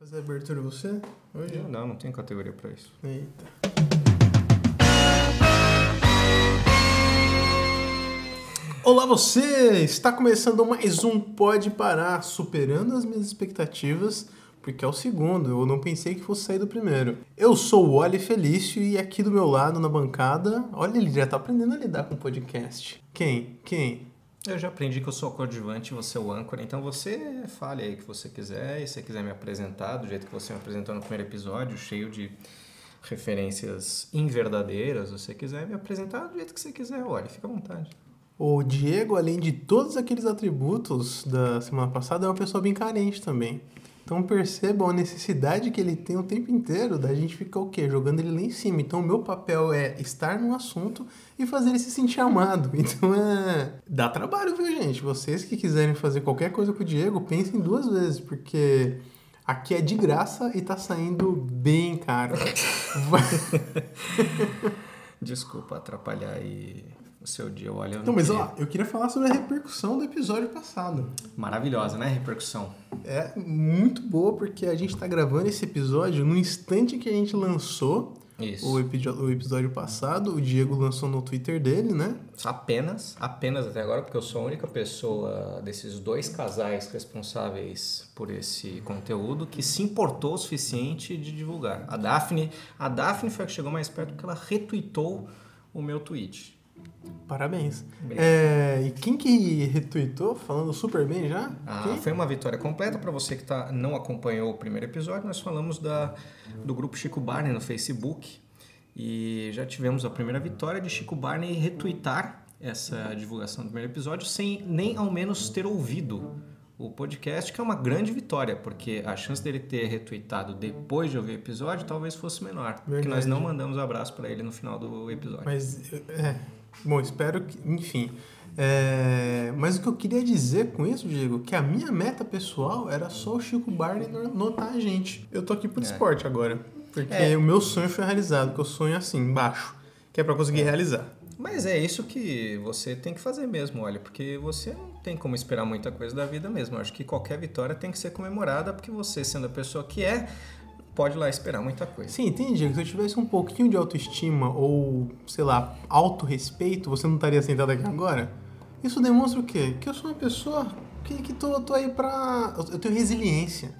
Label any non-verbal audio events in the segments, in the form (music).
fazer a abertura você? Hoje? Eu não, não tenho categoria pra isso. Eita. Olá você! Está começando mais um Pode Parar, superando as minhas expectativas, porque é o segundo, eu não pensei que fosse sair do primeiro. Eu sou o Oli Felício e aqui do meu lado, na bancada, olha, ele já tá aprendendo a lidar com podcast. Quem? Quem? Eu já aprendi que eu sou o coadjuvante e você é o âncora, então você fale aí o que você quiser, e se você quiser me apresentar do jeito que você me apresentou no primeiro episódio, cheio de referências inverdadeiras, você quiser me apresentar do jeito que você quiser, olha, fica à vontade. O Diego, além de todos aqueles atributos da semana passada, é uma pessoa bem carente também. Então percebam a necessidade que ele tem o tempo inteiro da gente ficar o quê? Jogando ele lá em cima. Então o meu papel é estar no assunto e fazer ele se sentir amado. (laughs) Então é. Dá trabalho, viu, gente? Vocês que quiserem fazer qualquer coisa com o Diego, pensem duas vezes, porque aqui é de graça e tá saindo bem caro. (laughs) (laughs) Desculpa atrapalhar aí o seu dia, olha. eu Não, mas queria. ó, eu queria falar sobre a repercussão do episódio passado. Maravilhosa, né? Repercussão. É muito boa porque a gente tá gravando esse episódio no instante que a gente lançou o, o episódio passado. O Diego lançou no Twitter dele, né? Apenas, apenas até agora, porque eu sou a única pessoa desses dois casais responsáveis por esse conteúdo que se importou o suficiente de divulgar. A Daphne, a Daphne foi a que chegou mais perto porque ela retweetou o meu tweet. Parabéns. É, e quem que retweetou, falando super bem já? Ah, foi uma vitória completa para você que tá, não acompanhou o primeiro episódio. Nós falamos da, do grupo Chico Barney no Facebook e já tivemos a primeira vitória de Chico Barney retweetar essa divulgação do primeiro episódio sem nem ao menos ter ouvido o podcast, que é uma grande vitória, porque a chance dele ter retweetado depois de ouvir o episódio talvez fosse menor, porque Verdade. nós não mandamos abraço para ele no final do episódio. Mas, é. Bom, espero que. Enfim. É, mas o que eu queria dizer com isso, Diego, que a minha meta pessoal era só o Chico Barney no- notar a gente. Eu tô aqui por É. esporte agora. Porque É. o meu sonho foi realizado, que eu sonho assim, baixo. Que é pra conseguir realizar. Mas é isso que você tem que fazer mesmo, olha, porque você não tem como esperar muita coisa da vida mesmo. Eu acho que qualquer vitória tem que ser comemorada, porque você, sendo a pessoa que é, pode lá esperar muita coisa. Sim, entendi. Se eu tivesse um pouquinho de autoestima ou, sei lá, autorrespeito, você não estaria sentado aqui agora? Isso demonstra o quê? Que eu sou uma pessoa que, que tô, tô aí pra. Eu tenho resiliência.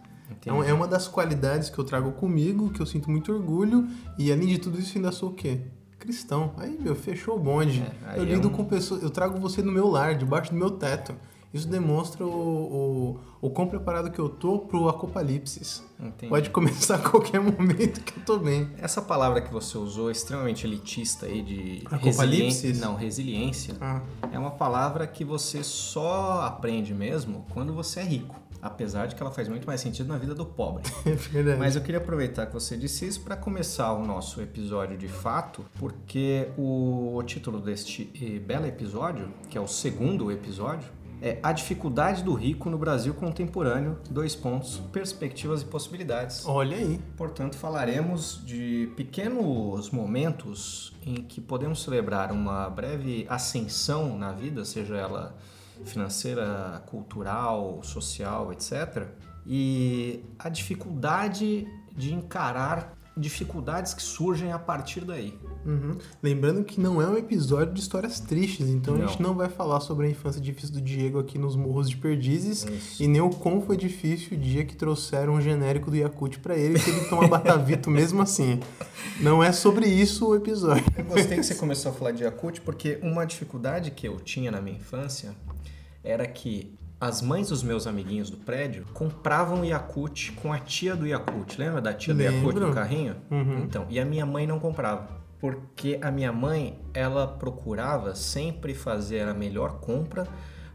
É uma- é uma das qualidades que eu trago comigo, que eu sinto muito orgulho, e além de tudo isso, ainda sou o quê? Cristão. Aí, meu, fechou o bonde. É, eu é lido um- com pessoas, eu trago você no meu lar, debaixo do meu teto. Isso demonstra o, o, o quão preparado que eu tô pro apocalipse. Pode começar a qualquer (laughs) momento que eu tô bem. Essa palavra que você usou, extremamente elitista aí de resiliência, não, resiliência, Ah, é uma palavra que você só aprende mesmo quando você é rico. Apesar de que ela faz muito mais sentido na vida do pobre. (laughs) é verdade. Mas eu queria aproveitar que você disse isso para começar o nosso episódio de fato, porque o, o título deste eh, belo episódio, que é o segundo episódio, é A Dificuldade do Rico no Brasil Contemporâneo, dois pontos, perspectivas e possibilidades. Olha aí. Portanto, falaremos de pequenos momentos em que podemos celebrar uma breve ascensão na vida, seja ela financeira, cultural, social, etc. E a dificuldade de encarar dificuldades que surgem a partir daí. Uhum. Lembrando que não é um episódio de histórias tristes, então a Não. gente não vai falar sobre a infância difícil do Diego aqui nos Morros de Perdizes Isso. e nem o quão foi difícil o dia que trouxeram um genérico do Yakult pra ele e que ele toma batavito (laughs) mesmo assim. Não é sobre isso o episódio. Eu gostei que você começou a falar de Yakult, porque uma dificuldade que eu tinha na minha infância era que as mães dos meus amiguinhos do prédio compravam Yakult com a tia do Yakult. Lembra da tia do Yakult Lembro. no carrinho? Uhum. Então, e a minha mãe não comprava. Porque a minha mãe, ela procurava sempre fazer a melhor compra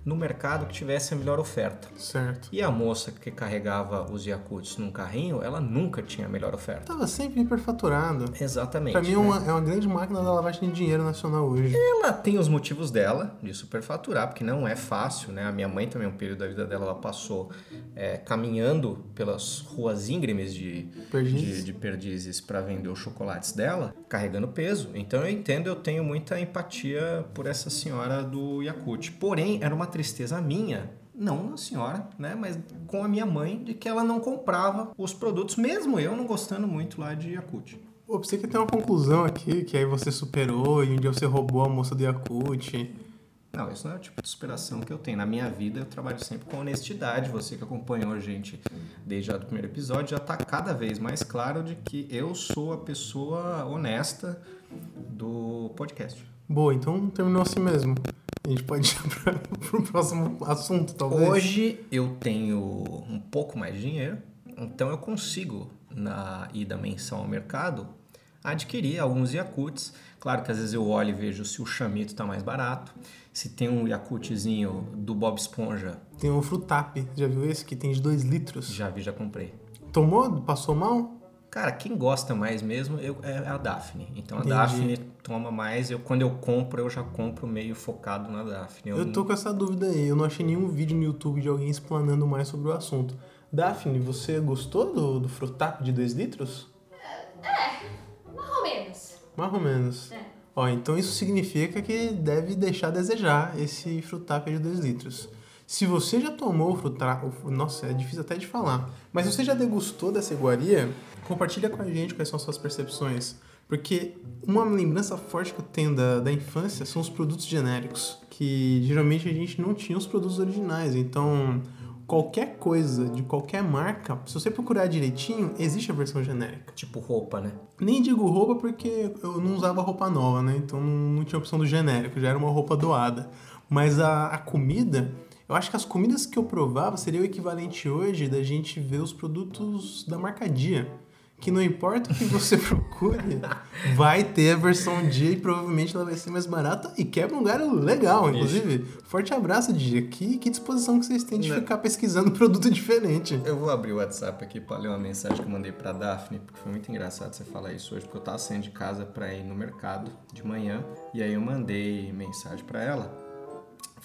no mercado que tivesse a melhor oferta. Certo. E a moça que carregava os Yakults num carrinho, ela nunca tinha a melhor oferta. Tava sempre hiperfaturado. Exatamente. Pra mim é né? uma, é uma grande máquina da lavagem de dinheiro nacional hoje. Ela tem os motivos dela de superfaturar, porque não é fácil, né? A minha mãe também, um período da vida dela, ela passou é, caminhando pelas ruas íngremes de Perdizes. de, de perdizes para vender os chocolates dela, carregando peso. Então eu entendo, eu tenho muita empatia por essa senhora do Yakult. Porém, era uma tristeza minha não na senhora, né, mas com a minha mãe, de que ela não comprava os produtos, mesmo eu não gostando muito lá de Yakult. Pô, você que tem uma conclusão aqui, que aí você superou e um dia você roubou a moça do Yakult. Não, isso não é o tipo de superação que eu tenho. Na minha vida, eu trabalho sempre com honestidade. Você que acompanhou a gente desde o primeiro episódio já está cada vez mais claro de que eu sou a pessoa honesta do podcast. Boa, então terminou assim mesmo. A gente pode ir (laughs) para o próximo assunto, talvez. Hoje eu tenho um pouco mais de dinheiro, então eu consigo, na ida mensal ao mercado, adquirir alguns Yakults. Claro que às vezes eu olho e vejo se o chamito está mais barato, se tem um Yakultzinho do Bob Esponja. Tem um Frutap, já viu esse? Que tem de 2 litros. Já vi, já comprei. Tomou? Passou mal? Cara, quem gosta mais mesmo eu, é a Daphne. Então a Entendi. Daphne toma mais. Eu, quando eu compro, eu já compro meio focado na Daphne. Eu tô com essa dúvida aí. Eu não achei nenhum vídeo no YouTube de alguém explanando mais sobre o assunto. Daphne, você gostou do, do Frutap de 2 litros? Mais ou menos. Mais ou menos. É. Ó, então isso significa que deve deixar a desejar esse Frutap de 2 litros. Se você já tomou o- Nossa, é difícil até de falar. Mas se você já degustou dessa iguaria, compartilha com a gente quais são as suas percepções. Porque uma lembrança forte que eu tenho da, da infância são os produtos genéricos. Que geralmente a gente não tinha os produtos originais. Então, qualquer coisa de qualquer marca, se você procurar direitinho, existe a versão genérica. Tipo roupa, né? Nem digo roupa porque eu não usava roupa nova, né? Então não, não tinha opção do genérico, já era uma roupa doada. Mas a, a comida, eu acho que as comidas que eu provava seria o equivalente hoje da gente ver os produtos da marca Dia. Que não importa o que você (laughs) procure, vai ter a versão Dia e provavelmente ela vai ser mais barata e quebra um galho legal, inclusive. Forte abraço, Dia. Que, que disposição que vocês têm de Não. ficar pesquisando (laughs) produto diferente. Eu vou abrir o WhatsApp aqui para ler uma mensagem que eu mandei para Daphne, porque foi muito engraçado você falar isso hoje, porque eu tava saindo de casa para ir no mercado de manhã, e aí eu mandei mensagem para ela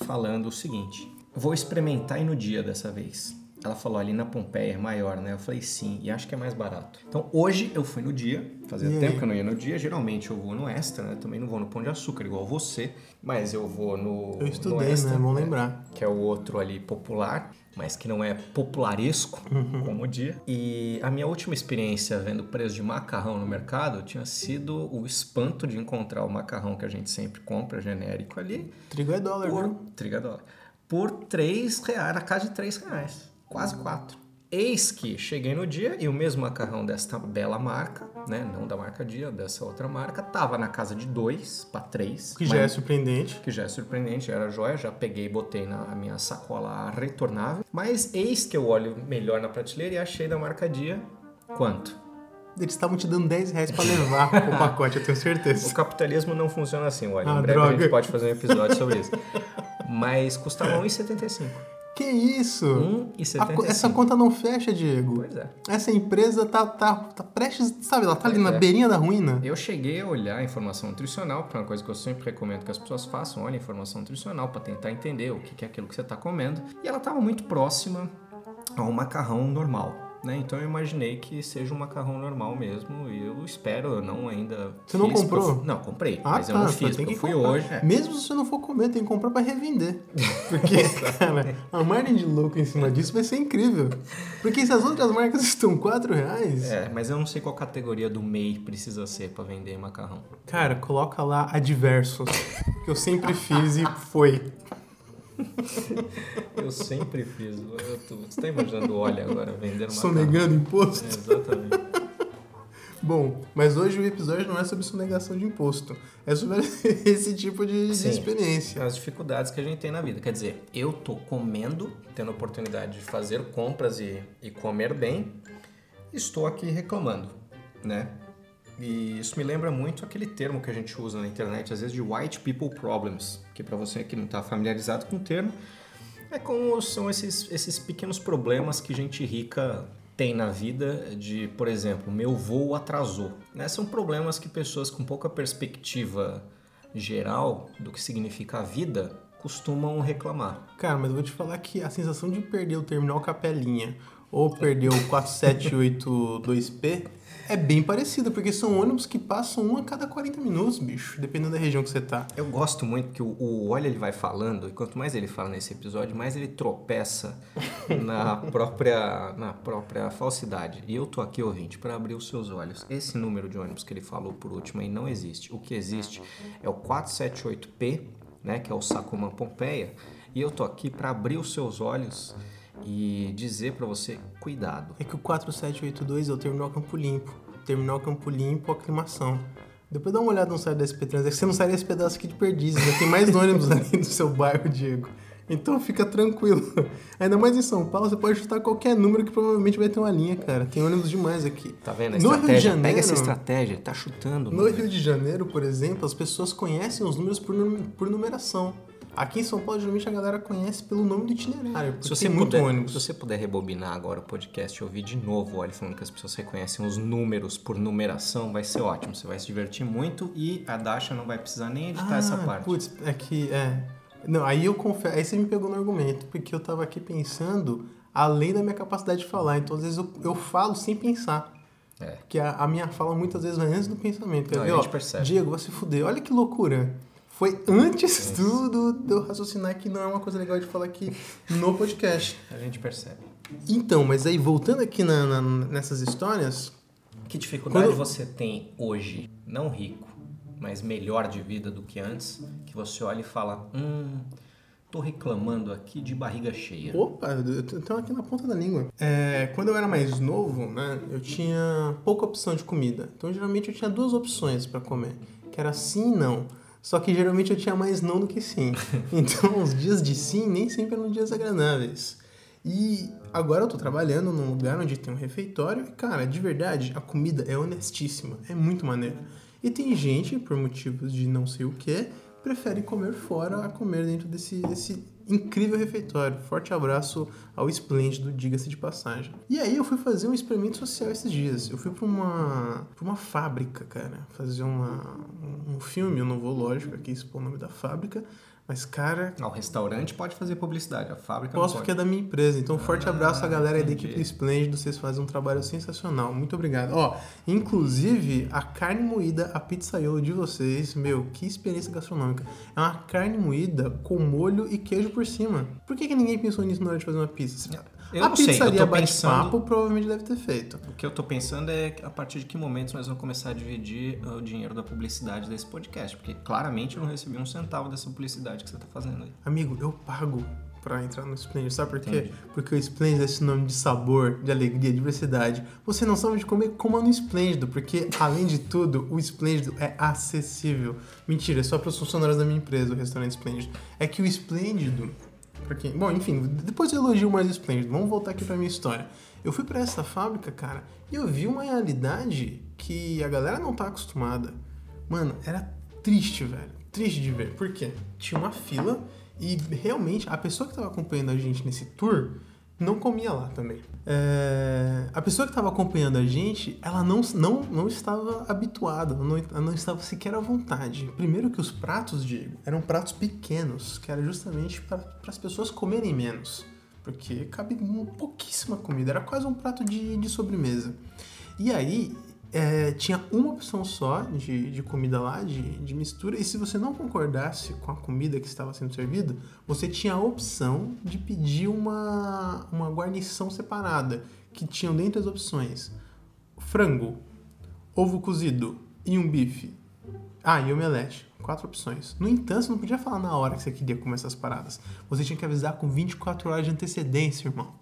falando o seguinte: "Vou experimentar ir no dia dessa vez". Ela falou ali na Pompeia é maior, né? Eu falei sim, e acho que é mais barato. Então hoje eu fui no dia, fazia E tempo aí? que eu não ia no dia. Geralmente eu vou no Extra, né? Também não vou no Pão de Açúcar igual você, mas eu vou no. Eu no estudei, Extra, né? Bom lembrar. que é o outro ali popular, mas que não é popularesco (laughs) como o dia. E a minha última experiência vendo preço de macarrão no mercado tinha sido o espanto de encontrar o macarrão que a gente sempre compra genérico ali Trigo é dólar, por viu? trigador por 3 reais, na casa de 3 reais, quase 4. Eis que cheguei no dia e o mesmo macarrão desta bela marca, né, não da marca Dia, dessa outra marca, tava na casa de 2 para 3. Que já é surpreendente. que já é surpreendente, era joia, já peguei e botei na minha sacola retornável. Mas eis que eu olho melhor na prateleira e achei da marca Dia quanto? Eles estavam te dando 10 reais pra levar o (laughs) pacote, eu tenho O certeza. capitalismo não funciona assim, olha. Ah, em breve a droga. gente pode fazer um episódio sobre isso. (laughs) Mas custava R$1,75. Que isso? A co- essa R$1,75. conta não fecha, Diego. Pois é. Essa empresa tá, tá, tá prestes, sabe, ela tá ali Pois na é. beirinha da ruína. Eu cheguei a olhar a informação nutricional, que é uma coisa que eu sempre recomendo que as pessoas façam, olhem a informação nutricional para tentar entender o que é aquilo que você está comendo. E ela estava muito próxima ao macarrão normal. Né? Então eu imaginei que seja um macarrão normal mesmo e eu espero, eu não ainda Você não comprou? eu não, comprei, Ah, mas eu tá, não mas fiz, tem porque que eu fui comprar. hoje. é. Mesmo se você não for comer, tem que comprar pra revender. Porque, (laughs) cara, a margem de louco em cima disso vai ser incrível. Porque se as outras marcas (laughs) estão 4 reais, É, mas eu não sei qual categoria do MEI precisa ser para vender macarrão. cara, coloca lá adversos. que eu sempre fiz e foi. (laughs) Eu sempre fiz. Eu tô, você tá imaginando o óleo agora vendendo macarrão? Sonegando imposto. É, exatamente. (laughs) Bom, mas hoje o episódio não é sobre sonegação de imposto. É sobre (laughs) esse tipo de, de Sim. experiência. As dificuldades que a gente tem na vida. Quer dizer, eu tô comendo, tendo a oportunidade de fazer compras e, e comer bem, estou aqui reclamando, né? E isso me lembra muito aquele termo que a gente usa na internet, às vezes de white people problems, que para você que não está familiarizado com o termo, é como são esses, esses pequenos problemas que gente rica tem na vida de, por exemplo, meu voo atrasou. Né? São problemas que pessoas com pouca perspectiva geral do que significa a vida costumam reclamar. Cara, mas eu vou te falar que a sensação de perder o terminal Capelinha ou perder o 4782P É bem parecido, porque são ônibus que passam um a cada 40 minutos, bicho, dependendo da região que você tá. Eu gosto muito que o, o Olha ele vai falando, e quanto mais ele fala nesse episódio, mais ele tropeça (laughs) na própria, na própria falsidade. E eu tô aqui, ouvinte, para abrir os seus olhos. Esse número de ônibus que ele falou por último aí não existe. O que existe é o 478P, né, que é o Sacomã Pompeia, e eu tô aqui para abrir os seus olhos e dizer para você, cuidado. É que o 4782 é o Terminal Campo Limpo. Terminal Campo Limpo, aclimação. Depois dá uma olhada no site da SP3. É que você não sai desse pedaço aqui de perdizes. Já tem mais (laughs) ônibus ali no seu bairro, Diego. Então fica tranquilo. Ainda mais em São Paulo, você pode chutar qualquer número que provavelmente vai ter uma linha, cara. Tem ônibus demais aqui. Tá vendo? A No Rio de Janeiro- pega essa estratégia, tá chutando. No Rio de Janeiro, por exemplo, as pessoas conhecem os números por, num- por numeração. Aqui em São Paulo, geralmente a galera conhece pelo nome do itinerário, Se você, muito puder, ônibus. se você puder rebobinar agora o podcast e ouvir de novo o Oli falando que as pessoas reconhecem os números por numeração, vai ser ótimo. Você vai se divertir muito e a Dasha não vai precisar nem editar essa parte. Ah, Putz, é que. É. Não, aí eu confesso. Aí você me pegou no argumento, porque eu tava aqui pensando além da minha capacidade de falar. Então, às vezes, eu, eu falo sem pensar. É. Que a, a minha fala muitas vezes vai antes do pensamento. Quer Não, ver, a gente ó, percebe. Diego, vai se fuder. Olha que loucura. Foi antes do, do, eu raciocinar que não é uma coisa legal de falar aqui no podcast. A gente percebe. Então, mas aí voltando aqui na, na- nessas histórias, Que dificuldade Quando- você tem hoje, não rico, mas melhor de vida do que antes, que você olha e fala, hum, tô reclamando aqui de barriga cheia. Opa, eu tô aqui na ponta da língua. É, quando eu era mais novo, né, eu tinha pouca opção de comida. Então, geralmente, eu tinha duas opções pra comer, que era sim e não. Só que geralmente eu tinha mais não do que sim. (laughs) Então, os dias de sim nem sempre eram dias agradáveis. E agora eu tô trabalhando num lugar onde tem um refeitório e, cara, de verdade, a comida é honestíssima, é muito maneira. E tem gente, por motivos de não sei o que, prefere comer fora a comer dentro desse, desse incrível refeitório. Forte abraço ao Esplêndido, diga-se de passagem. E aí eu fui fazer um experimento social esses dias. Eu fui pra uma, pra uma fábrica, cara, fazer uma, um filme. Eu não vou, lógico, aqui expor o nome da fábrica. Mas, cara, Ah, O restaurante pode fazer publicidade, a fábrica Posso não porque é da minha empresa. Então, um forte abraço à galera aí da entendi. equipe Esplêndido. Vocês fazem um trabalho sensacional. Muito obrigado. Ó, inclusive, a carne moída, a pizzaiolo de vocês, meu, que experiência gastronômica. É uma carne moída com molho e queijo por cima. Por que, que ninguém pensou nisso na hora de fazer uma pizza? Eu a não sei, eu pizzaria bate-papo provavelmente deve ter feito. O que eu tô pensando é a partir de que momento nós vamos começar a dividir uh, o dinheiro da publicidade desse podcast, porque claramente eu não recebi um centavo dessa publicidade que você tá fazendo aí. Amigo, eu pago pra entrar no Splendid. Sabe por quê? Entendi. Porque o Splendid é esse nome de sabor, de alegria, de diversidade. Você não sabe de comer, coma no Splêndido, porque, além de tudo, o Splêndido é acessível. Mentira, é só para os funcionários da minha empresa, o restaurante Splêndido. É que o Splêndido, pra quem... Bom, enfim, depois eu elogio mais o Splêndido. Vamos voltar aqui pra minha história. Eu fui pra essa fábrica, cara, e eu vi uma realidade que a galera não tá acostumada. Mano, era triste, velho. Triste de ver. Por quê? Tinha uma fila e realmente a pessoa que estava acompanhando a gente nesse tour não comia lá também. É, A pessoa que estava acompanhando a gente, ela não, não, não estava habituada, não, não estava sequer à vontade. Primeiro que os pratos, Diego, eram pratos pequenos, que era justamente para as pessoas comerem menos. Porque cabe pouquíssima comida, era quase um prato de, de sobremesa. E aí, é, tinha uma opção só de, de comida lá, de, de mistura, e se você não concordasse com a comida que estava sendo servida, você tinha a opção de pedir uma, uma guarnição separada, que tinham dentre as opções frango, ovo cozido e um bife. Ah, e omelete. Quatro opções. No entanto, você não podia falar na hora que você queria comer essas paradas. Você tinha que avisar com 24 horas de antecedência, irmão.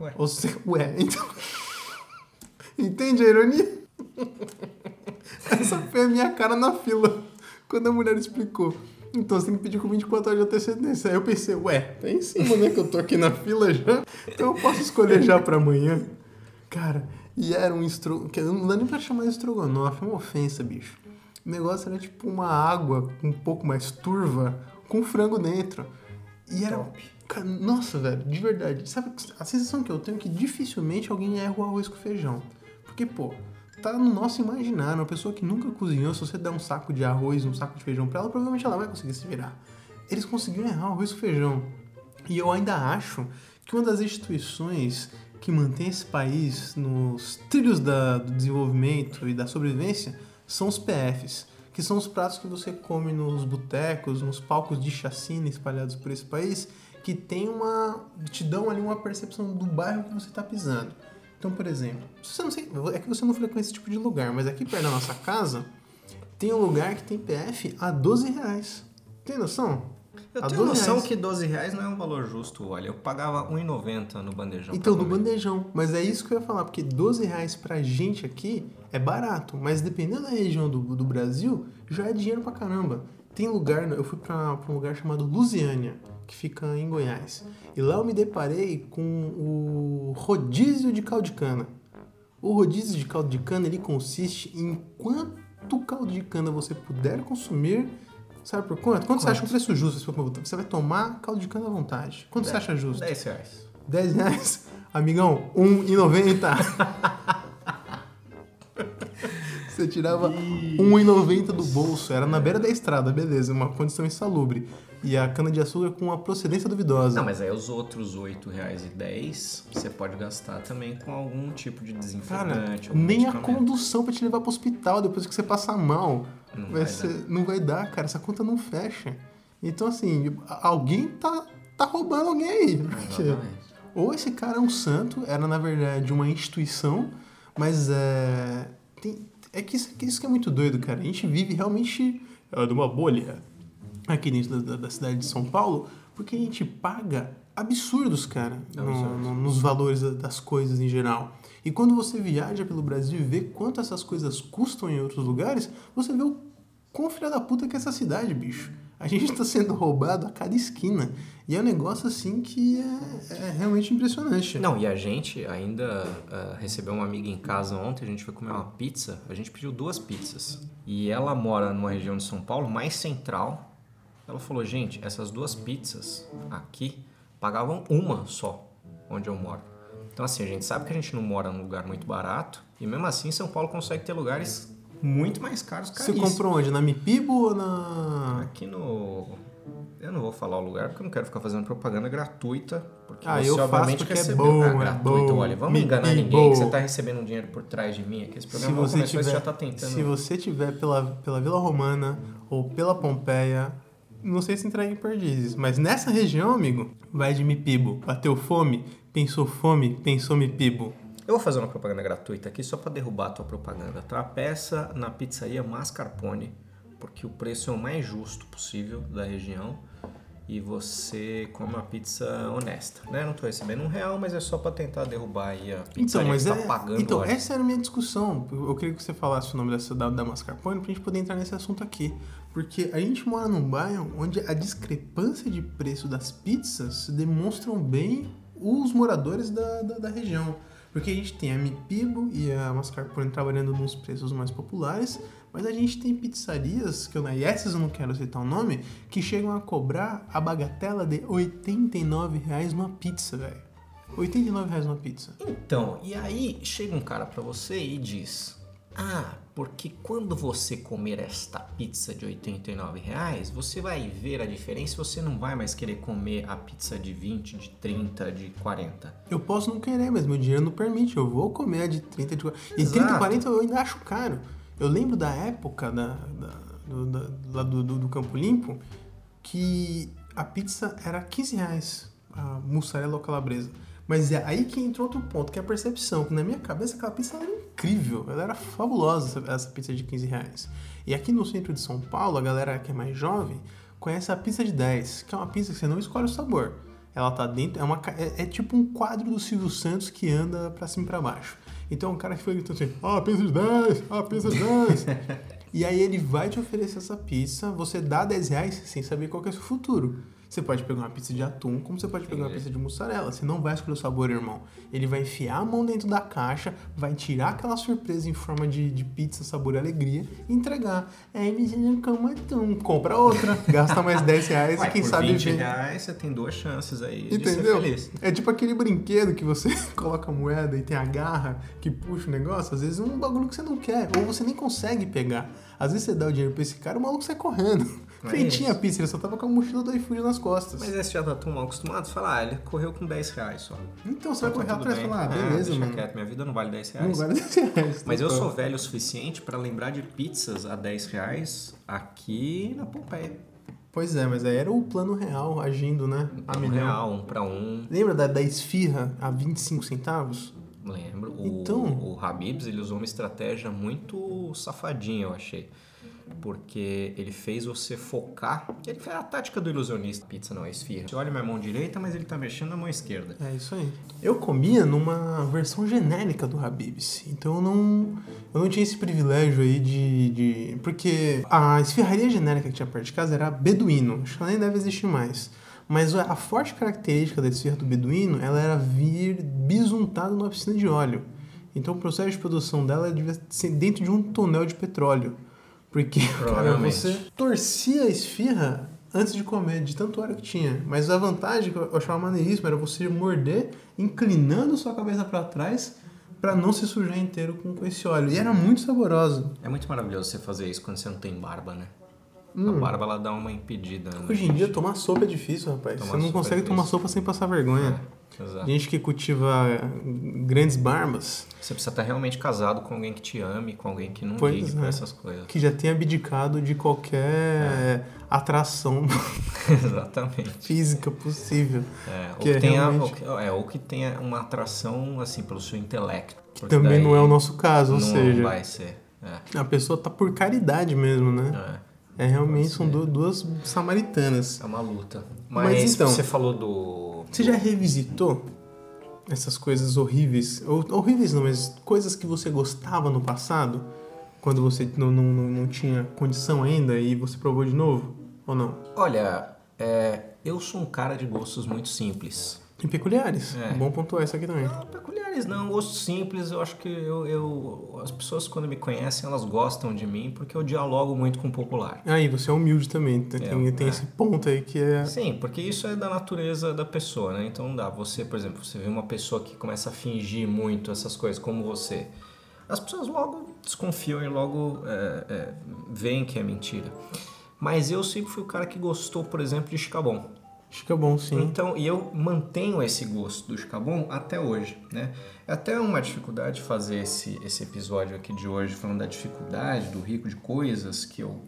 Ué. Ou seja, (laughs) ué, então. (laughs) Entende a ironia? (laughs) Essa foi a minha cara na fila quando a mulher explicou. Então você tem que pedir com 24 horas de antecedência. Aí eu pensei, ué, tá em cima, né? Que eu tô aqui na fila já. Então eu posso escolher já pra amanhã. Cara, e era um estrogonofe. Não dá nem pra chamar de estrogonofe, é uma ofensa, bicho. O negócio era tipo uma água um pouco mais turva com frango dentro. E era. Cara, nossa, velho, de verdade. Sabe a sensação que eu tenho é que dificilmente alguém erra o arroz com feijão. Porque, pô, tá no nosso imaginário. Uma pessoa que nunca cozinhou, se você der um saco de arroz, um saco de feijão pra ela, provavelmente ela vai conseguir se virar. Eles conseguiram errar o arroz com feijão. E eu ainda acho que uma das instituições que mantém esse país nos trilhos da, do desenvolvimento e da sobrevivência são os PFs, que são os pratos que você come nos botecos, nos palcos de chacina espalhados por esse país, que tem uma te dão ali uma percepção do bairro que você está pisando. Então, por exemplo, você não sei, é que você não frequenta esse tipo de lugar, mas aqui perto da nossa casa tem um lugar que tem PF a 12 reais. Tem noção? Eu A tenho 12 noção reais. que 12 reais não é um valor justo, olha. Eu pagava R$1,90 no bandejão. Então, comer. bandejão. Mas é isso que eu ia falar, porque 12 reais pra gente aqui é barato, mas dependendo da região do, do Brasil, já é dinheiro pra caramba. Tem lugar, eu fui pra um lugar chamado Lusiânia, que fica em Goiás. E lá eu me deparei com o rodízio de caldo de cana. O rodízio de caldo de cana, ele consiste em quanto caldo de cana você puder consumir. Sabe por quanto? Quanto, você acha um preço justo? Você vai tomar caldo de cana à vontade. Quanto você acha justo? 10 reais. 10 reais? Amigão, 1,90. (laughs) Você tirava 1,90 do bolso. Era na beira da estrada, beleza. Uma condição insalubre. E a cana-de-açúcar com uma procedência duvidosa. Não, mas aí os outros R$ 8,10 você pode gastar também com algum tipo de Cara, desinfetante. algum nem a condução pra te levar pro hospital depois que você passar mal. Não vai ser- não vai dar, cara. Essa conta não fecha. Então, assim, alguém tá, tá roubando alguém aí. Porque Exatamente. ou esse cara é um santo, era na verdade uma instituição, mas é. tem- é que isso, que isso que é muito doido, cara. A gente vive realmente é, numa bolha aqui dentro da, da- da cidade de São Paulo, porque a gente paga absurdos, cara, no- no- nos valores da- das coisas em geral. E quando você viaja pelo Brasil e vê quanto essas coisas custam em outros lugares, você vê o quão filha da puta que é essa cidade, bicho. A gente tá sendo roubado a cada esquina. E é um negócio assim que é, é realmente impressionante. Não, e a gente ainda ah, recebeu uma amiga em casa ontem, a gente foi comer uma pizza, a gente pediu duas pizzas. E ela mora numa região de São Paulo mais central. Ela falou, gente, essas duas pizzas aqui pagavam uma só, onde eu moro. Então assim, a gente sabe que a gente não mora num lugar muito barato, e mesmo assim São Paulo consegue ter lugares muito mais caros, Você caríssimos. comprou onde? Na Mipibo ou na. Aqui no... Eu não vou falar o lugar porque eu não quero ficar fazendo propaganda gratuita. Porque Ah, você eu faço obviamente porque quer é receber- bom, Ah, é gratuito, bom. olha, vamos Me enganar ninguém que você tá recebendo um dinheiro por trás de mim aqui. Esse Se programa não você começou, tiver, você já tá tentando. se você tiver pela, pela Vila Romana ou pela Pompeia, não sei se entrega em Perdizes, mas nessa região, amigo, vai de Mipibo. Bateu fome, pensou fome, pensou Mipibo. Eu vou fazer uma propaganda gratuita aqui só para derrubar a tua propaganda, tá? Peça na pizzaria Mascarpone, porque o preço é o mais justo possível da região e você come uma pizza honesta, né? Não tô recebendo um real, mas é só para tentar derrubar aí a Então, pizzaria mas que é, tá pagando. então olha. essa era a minha discussão. Eu queria que você falasse o nome da, da mascarpone pra gente poder entrar nesse assunto aqui. Porque a gente mora num bairro onde a discrepância de preço das pizzas demonstram bem os moradores da, da, da região. Porque a gente tem a Mipibo e a Mascarpone trabalhando nos preços mais populares, mas a gente tem pizzarias, que eu, e essas eu não quero citar o nome, que chegam a cobrar a bagatela de 89 reais numa pizza, velho. 89 reais numa pizza. Então, e aí chega um cara pra você e diz: Ah, porque quando você comer esta pizza de 89 reais, você vai ver a diferença e você não vai mais querer comer a pizza de 20, de 30, de 40. Eu posso não querer, mas meu dinheiro não permite. Eu vou comer a de 30 de 40. E Exato. 30 e 40 eu ainda acho caro. Eu lembro da época da, da- do, da- lá do, do, do Campo Limpo que a pizza era 15 reais, a mussarela ou calabresa. Mas é aí que entra outro ponto, que é a percepção. Que na minha cabeça aquela pizza era incrível, ela era fabulosa, essa, pizza de 15 reais. E aqui no centro de São Paulo, a galera que é mais jovem conhece a pizza de 10, que é uma pizza que você não escolhe o sabor. Ela tá dentro, é, uma, é, é tipo um quadro do Silvio Santos que anda pra cima e pra baixo. Então o cara que foi gritando assim, ah, pizza de 10, ah, pizza de 10. (laughs) e aí ele vai te oferecer essa pizza, você dá 10 reais sem saber qual é o seu futuro. Você pode pegar uma pizza de atum, como você pode pegar uma Entendi. pizza de mussarela. Você não vai escolher o sabor, irmão. Ele vai enfiar a mão dentro da caixa, vai tirar aquela surpresa em forma de, de pizza, sabor e alegria e entregar. É, eu não como atum. Compra outra, gasta mais (laughs) 10 reais e quem por sabe 20 vem. reais você tem duas chances aí Entendeu? É tipo aquele brinquedo que você (laughs) coloca a moeda e tem a garra que puxa o negócio. Às vezes é um bagulho que você não quer, ou você nem consegue pegar. Às vezes você dá o dinheiro pra esse cara, o maluco sai correndo. É Nem isso. tinha pizza, ele só tava com a mochila do iFood nas costas. Mas esse já tá tão mal acostumado, fala, ah, ele correu com 10 reais só. Então você vai Tá correr tudo atrás e falar, ah, É, beleza, deixa mano. quieto, minha vida não vale 10 Não reais. vale 10 reais. Mas eu total. sou velho o suficiente pra lembrar de pizzas a 10 reais aqui na Pompeia. Pois é, mas aí era o plano real agindo, né? A Um milhão. real, um pra um, Lembra da, da esfirra a 25 centavos? lembro. O, Então- o Habibs, ele usou uma estratégia muito safadinha, eu achei. Porque ele fez você focar. Ele fez a tática do ilusionista. Pizza não é esfirra. Você olha minha mão direita, mas ele tá mexendo na mão esquerda. É isso aí. Eu comia numa versão genérica do Habib's. Então eu não, eu não tinha esse privilégio aí de, de. Porque a esfirraria genérica que tinha perto de casa era beduíno. Acho que ela nem deve existir mais. Mas a forte característica da esfirra do beduíno ela era vir bisuntada numa piscina de óleo. Então o processo de produção dela devia ser dentro de um tonel de petróleo. Porque, (laughs) cara, você torcia a esfirra antes de comer, de tanto óleo que tinha. Mas a vantagem que eu achava maneiríssima era você morder inclinando sua cabeça para trás para não se sujar inteiro com, esse óleo. E era muito saboroso. É muito maravilhoso você fazer isso quando você não tem barba, né? Hum. A barba ela dá uma impedida. né? Hoje em dia, tomar sopa é difícil, rapaz. Tomar você não é consegue tomar difícil. sopa sem passar vergonha. É, exato. Gente que cultiva grandes barbas, Você precisa estar realmente casado com alguém que te ame, com alguém que não Pois ligue é. essas coisas. que já tem abdicado de qualquer atração (laughs) Exatamente. física possível. É, ou, Que que é tenha, realmente- ou, que, é, ou que tenha uma atração assim pelo seu intelecto. porque Também não é o nosso caso, ou não seja, vai ser. É, a pessoa tá por caridade mesmo, né? é, É realmente, são du- duas samaritanas. é uma luta. Mas Mas, então- você falou do. Você já revisitou essas coisas horríveis? Ou, horríveis não, mas coisas que você gostava no passado? Quando você não, não, não, tinha condição ainda e você provou de novo? Ou não? Olha, é, eu sou um cara de gostos muito simples. E peculiares. É. Bom pontuar isso aqui também. Não, peculiares não, gostos simples. Eu acho que eu, eu- as pessoas quando me conhecem elas gostam de mim porque eu dialogo muito com o popular. Aí, você é humilde também. Tem, É, tem é. esse ponto aí que é. Sim, porque isso é da natureza da pessoa, né? Então não dá. Você, por exemplo, você vê uma pessoa que começa a fingir muito essas coisas, como você. As pessoas logo desconfiam e logo é, é, veem que é mentira. Mas eu sempre fui o cara que gostou, por exemplo, de Chicabon. Fica bom, sim. Então, e eu mantenho esse gosto do Chicabon até hoje, né? É até uma dificuldade fazer esse, esse episódio aqui de hoje falando da dificuldade, do rico de coisas que eu,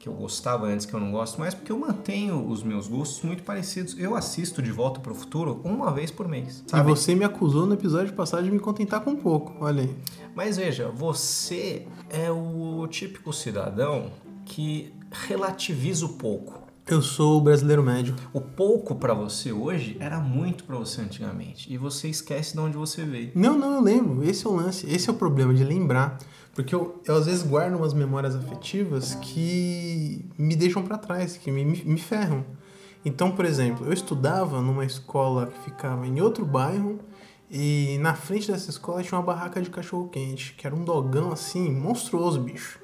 que eu gostava antes, que eu não gosto mais, porque eu mantenho os meus gostos muito parecidos. Eu assisto De Volta para o Futuro uma vez por mês, E sabe? você me acusou no episódio passado de me contentar com pouco. Olha aí. Mas veja, você é o típico cidadão que relativiza o pouco. Eu sou o brasileiro médio. O pouco para você hoje era muito para você antigamente. E você esquece de onde você veio. Não, não, eu lembro. Esse é o lance. Esse é o problema de lembrar. Porque eu, eu às vezes guardo umas memórias afetivas que me deixam pra trás, que me, me, me ferram. Então, por exemplo, eu estudava numa escola que ficava em outro bairro e na frente dessa escola tinha uma barraca de cachorro quente, que era um dogão assim, monstruoso, bicho.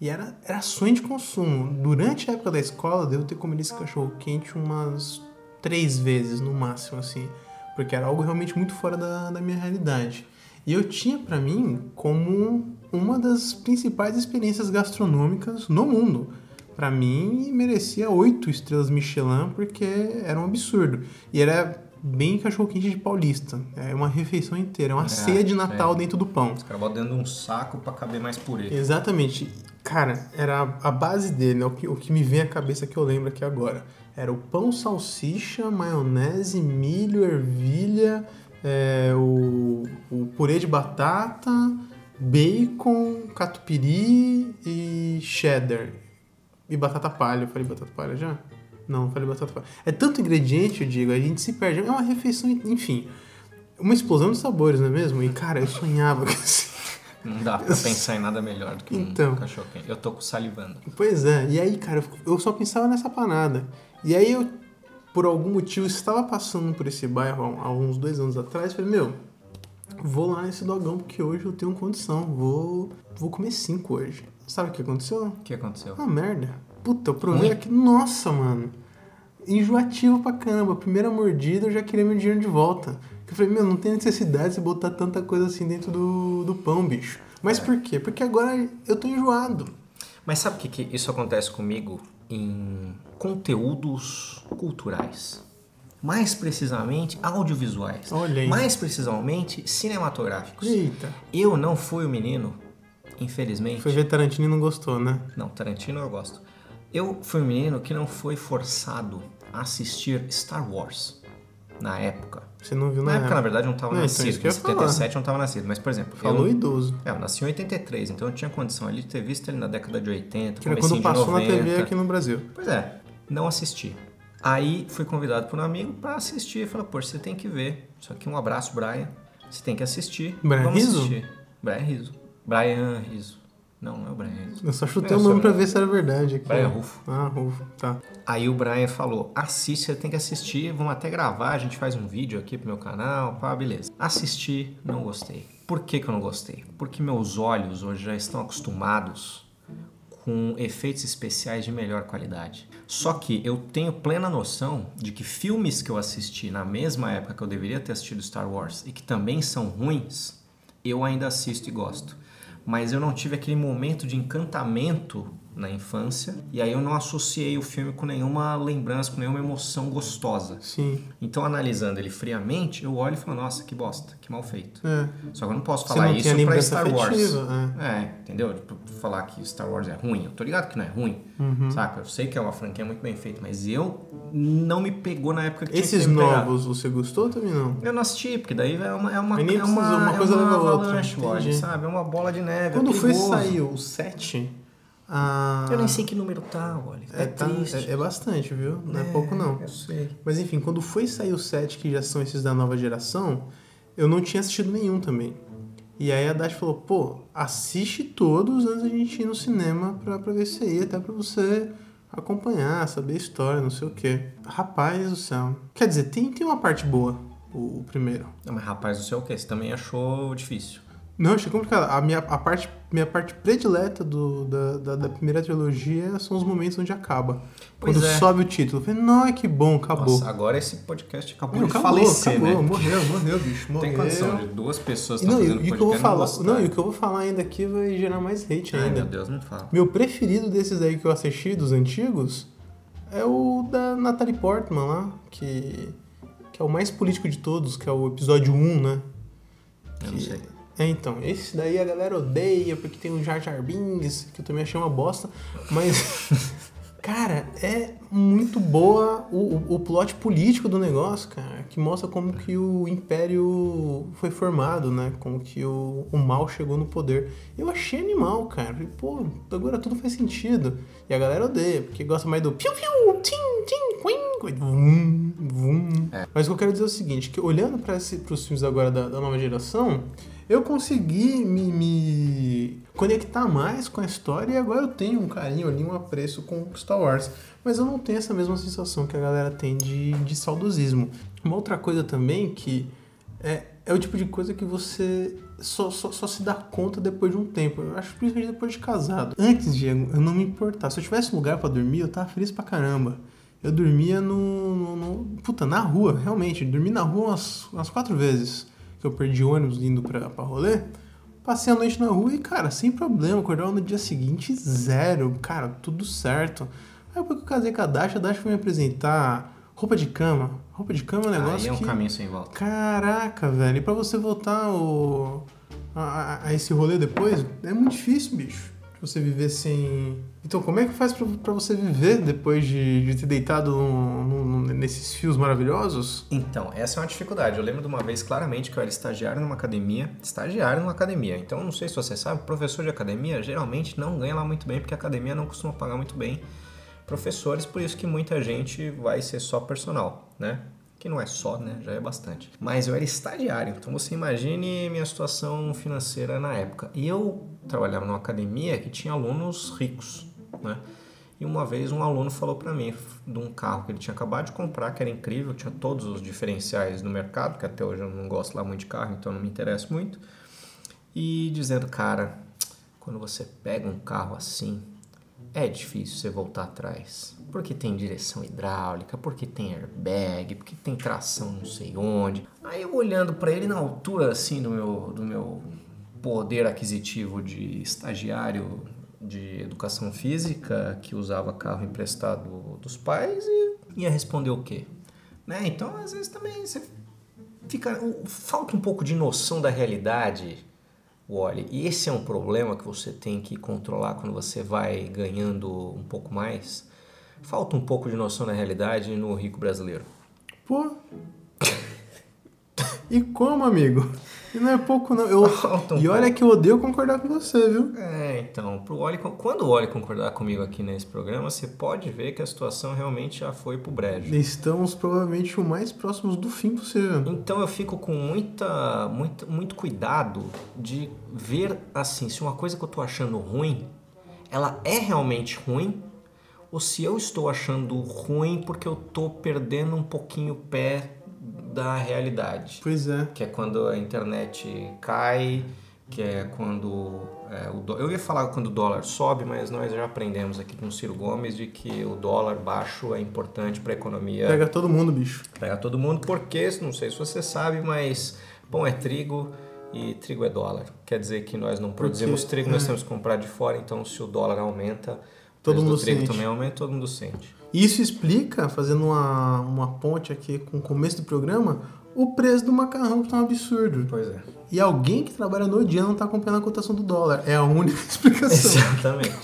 E era, era sonho de consumo. Durante a época da escola, devo ter comido esse cachorro quente umas três vezes no máximo, assim. Porque era algo realmente muito fora da, da minha realidade. E eu tinha pra mim como uma das principais experiências gastronômicas no mundo. Pra mim, merecia oito estrelas Michelin, porque era um absurdo. E era bem cachorro-quente de paulista. É uma refeição inteira, é uma É, ceia de Natal é. dentro do pão. Os caras botam dentro de um saco para caber mais purê. Exatamente. Cara, era a base dele, né? o, que, o que me vem à cabeça que eu lembro aqui agora. Era o pão, salsicha, maionese, milho, ervilha, é, o, o purê de batata, bacon, catupiry e cheddar. E batata palha. Eu falei batata palha já? Não, falei batata palha. É tanto ingrediente, eu digo, a gente se perde. É uma refeição, enfim. Uma explosão de sabores, não é mesmo? E, cara, eu sonhava com assim. Não dá pra pensar em nada melhor do que Então. um cachorro quente. Eu tô salivando. Pois é, e aí, cara, eu só pensava nessa panada. E aí eu, por algum motivo, estava passando por esse bairro há há uns dois anos atrás, falei, meu, vou lá nesse dogão porque hoje eu tenho condição, vou, vou comer cinco hoje. Sabe o que aconteceu? O que aconteceu? Uma merda. Puta, eu provei aqui, nossa, mano. Enjoativo pra caramba. Primeira mordida, eu já queria meu dinheiro de volta. Eu falei, meu, não tem necessidade de botar tanta coisa assim dentro do, do pão, bicho. Mas por quê? Porque agora eu tô enjoado. Mas sabe o que, que isso acontece comigo em conteúdos culturais. Mais precisamente, audiovisuais. Olha aí. Mais precisamente, cinematográficos. Eita. Eu não fui o menino, infelizmente. Foi ver Tarantino e não gostou, né? Não, Tarantino eu gosto. Eu fui um menino que não foi forçado a assistir Star Wars na época. Você não viu Na na época, na verdade, eu não estava então, nascido. eu em ia falar. 77 eu não estava nascido. Mas, por exemplo, Falou eu, idoso. é, eu nasci em 83, então eu tinha condição ali de ter visto ele na década de 80, Que quando passou 90. na TV aqui no Brasil. Pois é, não assisti. Aí fui convidado por um amigo para assistir e falou, pô, você tem que ver. Só que um abraço, Brian. Você tem que assistir. Brian Vamos Rizzo? assistir. Brian Rizzo. Brian Rizzo. Não, não é o Brian. Eu só chutei É, o nome pra ver se era verdade aqui. Brian Rufo. Ah, Rufo, tá. Aí o Brian falou: assiste, você tem que assistir, vamos até gravar, a gente faz um vídeo aqui pro meu canal, pá, beleza. Assisti, não gostei. Por que, que eu não gostei? Porque meus olhos hoje já estão acostumados com efeitos especiais de melhor qualidade. Só que eu tenho plena noção de que filmes que eu assisti na mesma época que eu deveria ter assistido Star Wars e que também são ruins, eu ainda assisto e gosto. Mas eu não tive aquele momento de encantamento na infância e aí eu não associei o filme com nenhuma lembrança, com nenhuma emoção gostosa. Sim. Então, analisando ele friamente, eu olho e falo, nossa, que bosta, que mal feito. É. Só que eu não posso falar não isso pra Star Wars. afetiva, É, entendeu? Tipo, falar que Star Wars é ruim. Eu tô ligado que não é ruim, Uhum. saca? Eu sei que é uma franquia muito bem feita, mas eu não me pegou na época que tinha Esses que me pegar. novos, você gostou também não? Eu não assisti, porque daí é uma, é uma, é uma, uma é coisa uma leva a outra, sabe? É uma bola de neve, Quando é foi sair o 7, a... Eu nem sei que número tá, olha. É, É, tá- triste. é, é bastante, viu? Não é, pouco não. Eu sei. Mas enfim, quando foi sair o 7, que já são esses da nova geração, eu não tinha assistido nenhum também. E aí a Dash falou, pô, assiste todos antes da gente ir no cinema pra, pra ver se aí, até pra você acompanhar, saber a história, não sei o quê. Rapaz do céu. Quer dizer, tem, tem uma parte boa, o, o primeiro. Não, mas rapaz, não sei o que. Você também achou difícil. Não, achei complicado. A minha, a parte, minha parte predileta do, da, da, da primeira trilogia são os momentos onde acaba. Pois Quando é. sobe o título. Eu falei, não, que bom, acabou. Nossa, agora esse podcast acabou Não, de acabou, falecer, acabou, né? morreu, morreu, bicho, morreu. Tem condição de duas pessoas não, e, fazendo e o que eu vou podcast falar, gostar. não, e o que eu vou falar ainda aqui vai gerar mais hate Ai, ainda. meu Deus, não fala. Meu preferido desses aí que eu assisti, dos antigos, é o da Natalie Portman lá, que, que é o mais político de todos, que é o episódio 1, né? Eu não Que- sei. É, então, esse daí a galera odeia porque tem o Jar Jar Binks, que eu também achei uma bosta, mas, (laughs) cara, é muito boa o, o, o plot político do negócio, cara, que mostra como que o Império foi formado, né, como que o, o mal chegou no poder. Eu achei animal, cara, e, pô, agora tudo faz sentido. E a galera odeia, porque gosta mais do piu-piu, tim, tim, quim, vum, vum. Mas o que eu quero dizer é o seguinte, que olhando para os filmes agora da, da nova geração, eu consegui me, me conectar mais com a história e agora eu tenho um carinho ali, um apreço com Star Wars. Mas eu não tenho essa mesma sensação que a galera tem de, de saudosismo. Uma outra coisa também que é, é o tipo de coisa que você só, só, só se dá conta depois de um tempo. Eu acho principalmente depois de casado. Antes, Diego, eu não me importava. Se eu tivesse lugar pra dormir, eu tava feliz pra caramba. Eu dormia no, no- no- Puta, na rua, realmente. Dormi na rua umas, umas quatro vezes. Que eu perdi ônibus indo pra, pra rolê. Passei a noite na rua e, cara, sem problema. Acordava no dia seguinte, zero. Cara, tudo certo. Aí depois que eu casei com a Dasha, a Dasha foi me apresentar roupa de cama. Roupa de cama é um negócio Aí é um que... caminho sem volta. Caraca, velho. E pra você voltar o, a, a- a esse rolê depois, é muito difícil, bicho. Você viver sem. Então, como é que faz pra você viver depois de, de ter deitado nesses fios maravilhosos? Então, essa é uma dificuldade. Eu lembro de uma vez claramente que eu era estagiário numa academia. Estagiário numa academia. Então, não sei se você sabe, professor de academia geralmente não ganha lá muito bem, porque a academia não costuma pagar muito bem professores, por isso que muita gente vai ser só personal, né? Que não é só, né? Já é bastante. Mas eu era estagiário, então você imagine minha situação financeira na época. E eu trabalhava numa academia que tinha alunos ricos, né? E uma vez um aluno falou para mim de um carro que ele tinha acabado de comprar, que era incrível, tinha todos os diferenciais no mercado, que até hoje eu não gosto lá muito de carro, então não me interesso muito. E dizendo, cara, quando você pega um carro assim, é difícil você voltar atrás. Porque tem direção hidráulica, porque tem airbag, porque tem tração não sei onde. Aí eu olhando para ele na altura assim do meu, do meu poder aquisitivo de estagiário de educação física que usava carro emprestado dos pais e ia responder o quê? Né? Então, às vezes também você fica falta um pouco de noção da realidade, Wally. E esse é um problema que você tem que controlar quando você vai ganhando um pouco mais. Falta um pouco de noção da realidade no rico brasileiro. Pô. (laughs) E como, amigo? E não é pouco, não. Eu, (laughs) um e olha pouco. que eu odeio concordar com você, viu? É, então, pro Oli, quando o Oli concordar comigo aqui nesse programa, você pode ver que a situação realmente já foi pro brejo. Estamos provavelmente o mais próximos do fim possível. Então eu fico com muita, muito, muito cuidado de ver assim, se uma coisa que eu tô achando ruim, ela é realmente ruim, ou se eu estou achando ruim porque eu tô perdendo um pouquinho o pé da realidade. Pois é. Que é quando a internet cai, que é quando é, o dó- eu ia falar quando o dólar sobe, mas nós já aprendemos aqui com o Ciro Gomes de que o dólar baixo é importante para a economia Pega todo mundo, bicho. pegar todo mundo, porque não sei se você sabe, mas pão é trigo e trigo é dólar. Quer dizer que nós não produzimos trigo, nós temos que comprar de fora, então se o dólar aumenta, Todo mundo do trigo sente. também aumenta, todo mundo sente. Isso explica, fazendo uma, uma ponte aqui com o começo do programa, o preço do macarrão que tá um absurdo. Pois é. E alguém que trabalha no dia não tá acompanhando a cotação do dólar. É a única (laughs) explicação. Exatamente.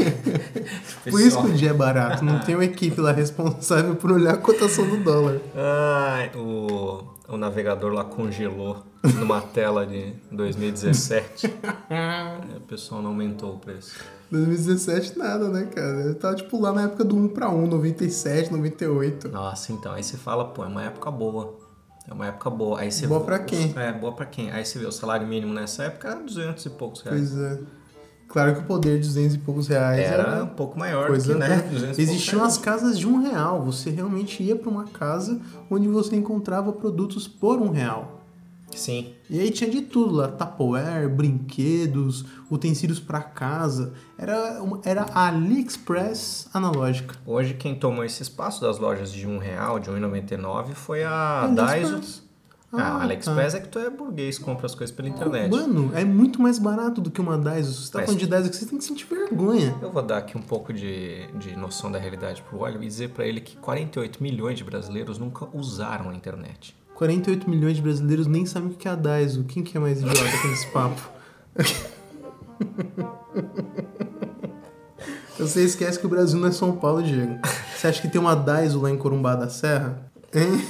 (laughs) Por isso que o dia é barato. Não tem uma equipe lá responsável por olhar a cotação do dólar. Ai, o, o navegador lá congelou numa tela de 2017. (laughs) É, o pessoal não aumentou o preço. 2017 nada, né, cara? Eu tava tipo lá na época do 1 pra 1, 97, 98. Nossa, então, aí você fala, pô, é uma época boa. É uma época boa. Aí você Boa pra quem? É, boa pra quem? Aí você vê o salário mínimo nessa época era 200 e poucos reais. Pois é. Claro que o poder de 200 e poucos reais Era um pouco maior coisa, que, né? 200 poucos Existiam as casas de um real. Você realmente ia pra uma casa onde você encontrava produtos por um real. Sim. E aí tinha de tudo lá, Tupperware, brinquedos, utensílios pra casa. Era, uma- era a AliExpress analógica. Hoje quem tomou esse espaço das lojas de um real, de 1,99 foi a. Daiso. Ah, Ah, a AliExpress é que tu é burguês, compra as coisas pela internet. Mano, é muito mais barato do que uma Daiso. Você tá Mas- falando de Daiso, você tem que sentir vergonha. Eu vou dar aqui um pouco de, de noção da realidade pro Wally e dizer pra ele que 48 milhões de brasileiros nunca usaram a internet. 48 milhões de brasileiros nem sabem o que é a Daiso. Quem que é mais idiota com esse papo? (laughs) Você esquece que o Brasil não é São Paulo, Diego. Você acha que tem uma Daiso lá em Corumbá da Serra? Hein?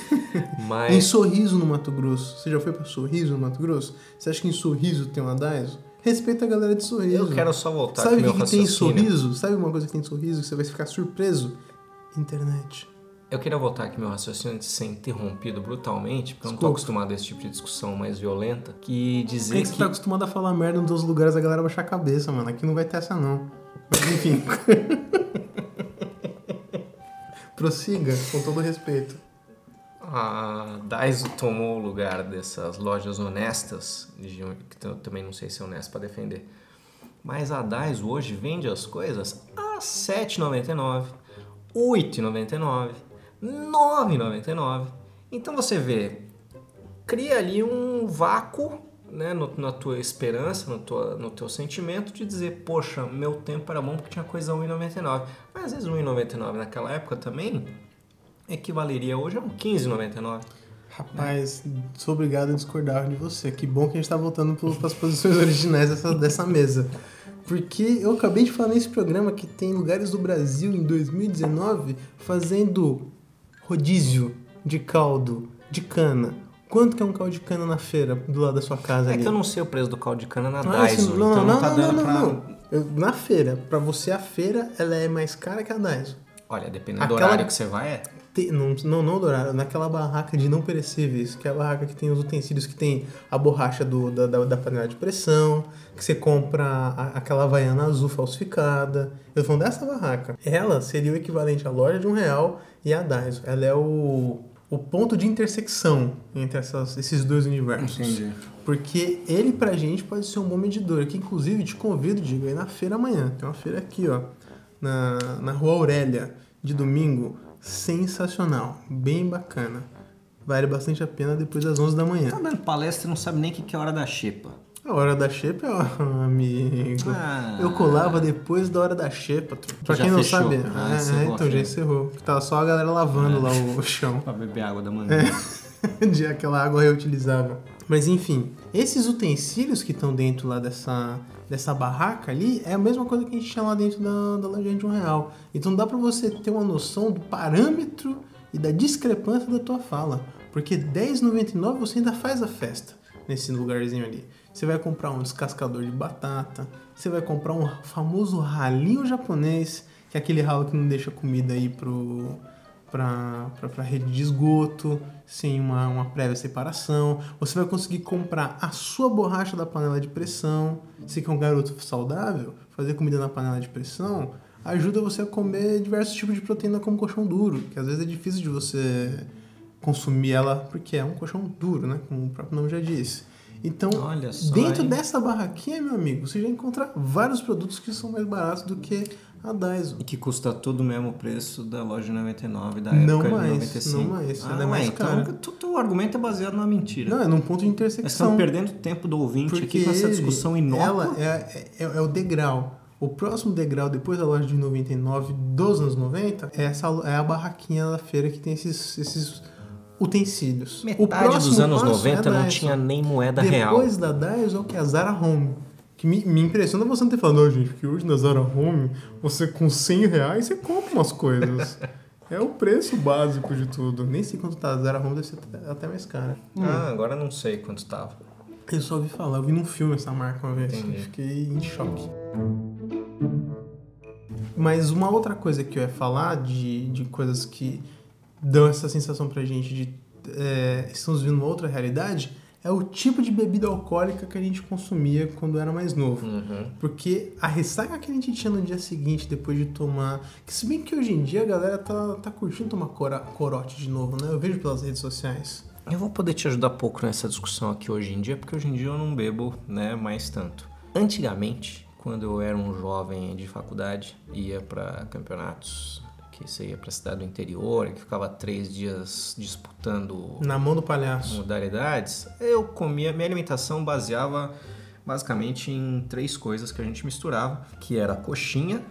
Em Mas Sorriso, no Mato Grosso. Você já foi pra Sorriso, no Mato Grosso? Você acha que em Sorriso tem uma Daiso? Respeita a galera de Sorriso. eu quero só voltar Sabe o que, que tem em. Sorriso? Sabe uma coisa que tem em Sorriso que você vai ficar surpreso? Internet. Eu queria voltar aqui meu raciocínio antes de ser interrompido brutalmente, porque eu não tô Desculpa. acostumado a esse tipo de discussão mais violenta, que Por dizer que, que... que você tá acostumado a falar merda nos lugares, a galera baixar a cabeça, mano. Aqui não vai ter essa, não. Mas enfim. (laughs) Prossiga, com todo respeito. A Daiso tomou o lugar dessas lojas honestas, que eu também não sei se é honesto para defender. Mas a Daiso hoje vende as coisas a R$ 7,99, R$ 8,99, R$ 9,99. Então você vê, cria ali um vácuo né, no- na tua esperança, no, tua, no teu sentimento de dizer, poxa, meu tempo era bom porque tinha coisa a 1,99. Mas às vezes 1,99 naquela época também equivaleria hoje a um 15,99. Rapaz, sou obrigado a discordar de você. Que bom que a gente tá voltando para as posições (laughs) originais dessa, dessa mesa. Porque eu acabei de falar nesse programa que tem lugares do Brasil em 2019 fazendo rodízio de caldo de cana. Quanto que é um caldo de cana na feira do lado da sua casa É ali? que eu não sei o preço do caldo de cana na Ah, Daiso, sim, não, então não, não, tá não, dando não, pra... não. Na feira, pra você a feira, ela é mais cara que a Daiso. Olha, dependendo do Aquela- horário que você vai, é... Tem- não, não, não Dourado, naquela barraca de não perecíveis, que é a barraca que tem os utensílios que tem a borracha do, da, da, da panela de pressão, que você compra a- aquela havaiana azul falsificada. Eu tô falando dessa barraca. Ela seria o equivalente à loja de um real e a Daiso. Ela é o, o ponto de intersecção entre essas- esses dois universos. Porque ele pra gente pode ser um bom medidor. Que inclusive te convido, Diego, aí na feira amanhã. Tem uma feira aqui, ó. Na, na rua Aurélia, de domingo. Sensacional. Bem bacana. Vale bastante a pena depois das 11 da manhã. Tá dando palestra e não sabe nem o que que é a hora da xepa. A hora da xepa, ó, amigo. Ah. Eu colava depois da hora da xepa. Pra Já quem não fechou. sabe, Ah, é, a então já fila. encerrou. Tava só a galera lavando lá o, chão. (laughs) Pra beber água da manhã. (laughs) de aquela água reutilizável. Mas enfim, esses utensílios que estão dentro lá dessa, dessa barraca ali é a mesma coisa que a gente tinha lá dentro da, da lojinha de um real. Então dá pra você ter uma noção do parâmetro e da discrepância da tua fala. Porque R$10,99 você ainda faz a festa nesse lugarzinho ali. Você vai comprar um descascador de batata, você vai comprar um famoso ralinho japonês, que é aquele ralo que não deixa comida aí pro, para a rede de esgoto, sem uma, uma prévia separação. Você vai conseguir comprar a sua borracha da panela de pressão. Você que é um garoto saudável, fazer comida na panela de pressão ajuda você a comer diversos tipos de proteína como colchão duro, que às vezes é difícil de você consumir ela porque é um colchão duro, né? Como o próprio nome já disse. Então, Olha só, dentro hein? dessa barraquinha, meu amigo, você já encontra vários produtos que são mais baratos do que a Daiso. E que custa tudo o mesmo preço da loja de 99 da Não época mais, de 95. não mais, Ah, ela é mais ué, cara. então tu, teu argumento é baseado numa mentira. Não, é num ponto de intersecção. estamos perdendo tempo do ouvinte aqui com essa discussão inócua. Ela é, é, é o degrau. O próximo degrau, depois da loja de 99 dos anos 90, é, essa, é a barraquinha da feira que tem esses, esses utensílios. O Metade próximo dos anos passo 90 é não tinha nem moeda real. Depois da Daiso é o que? A Zara Home. Que me, me impressiona você não ter falado, não, gente, que hoje na Zara Home, você com 100 reais, você compra umas coisas. é o preço básico de tudo. Nem sei quanto tá a Zara Home, deve ser até, mais cara. Ah, agora não sei quanto estava. Eu só ouvi falar, eu vi num filme essa marca uma vez. Entendi. Fiquei em choque. Mas uma outra coisa que eu ia falar de, de coisas que dão essa sensação pra gente de é, estamos vivendo uma outra realidade é o tipo de bebida alcoólica que a gente consumia quando era mais novo. Uhum. Porque a ressaca que a gente tinha no dia seguinte, depois de tomar. Que se bem que hoje em dia a galera tá, tá curtindo tomar cora, corote de novo, né? Eu vejo pelas redes sociais. Eu vou poder te ajudar pouco nessa discussão aqui hoje em dia, porque hoje em dia eu não bebo, né, mais tanto. Antigamente, quando eu era um jovem de faculdade, ia para campeonatos que você ia para cidade do interior, que ficava três dias disputando Na mão do palhaço. modalidades, eu comia, minha alimentação baseava basicamente em três coisas que a gente misturava, que era coxinha,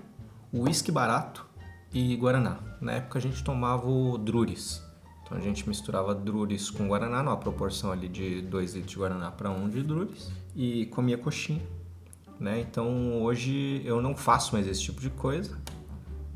uísque barato e guaraná. Na época a gente tomava o Druris. Então a gente misturava Druris com guaraná, numa proporção ali de 2 litros de guaraná para 1 um de Druris e comia coxinha. Né? Então hoje eu não faço mais esse tipo de coisa,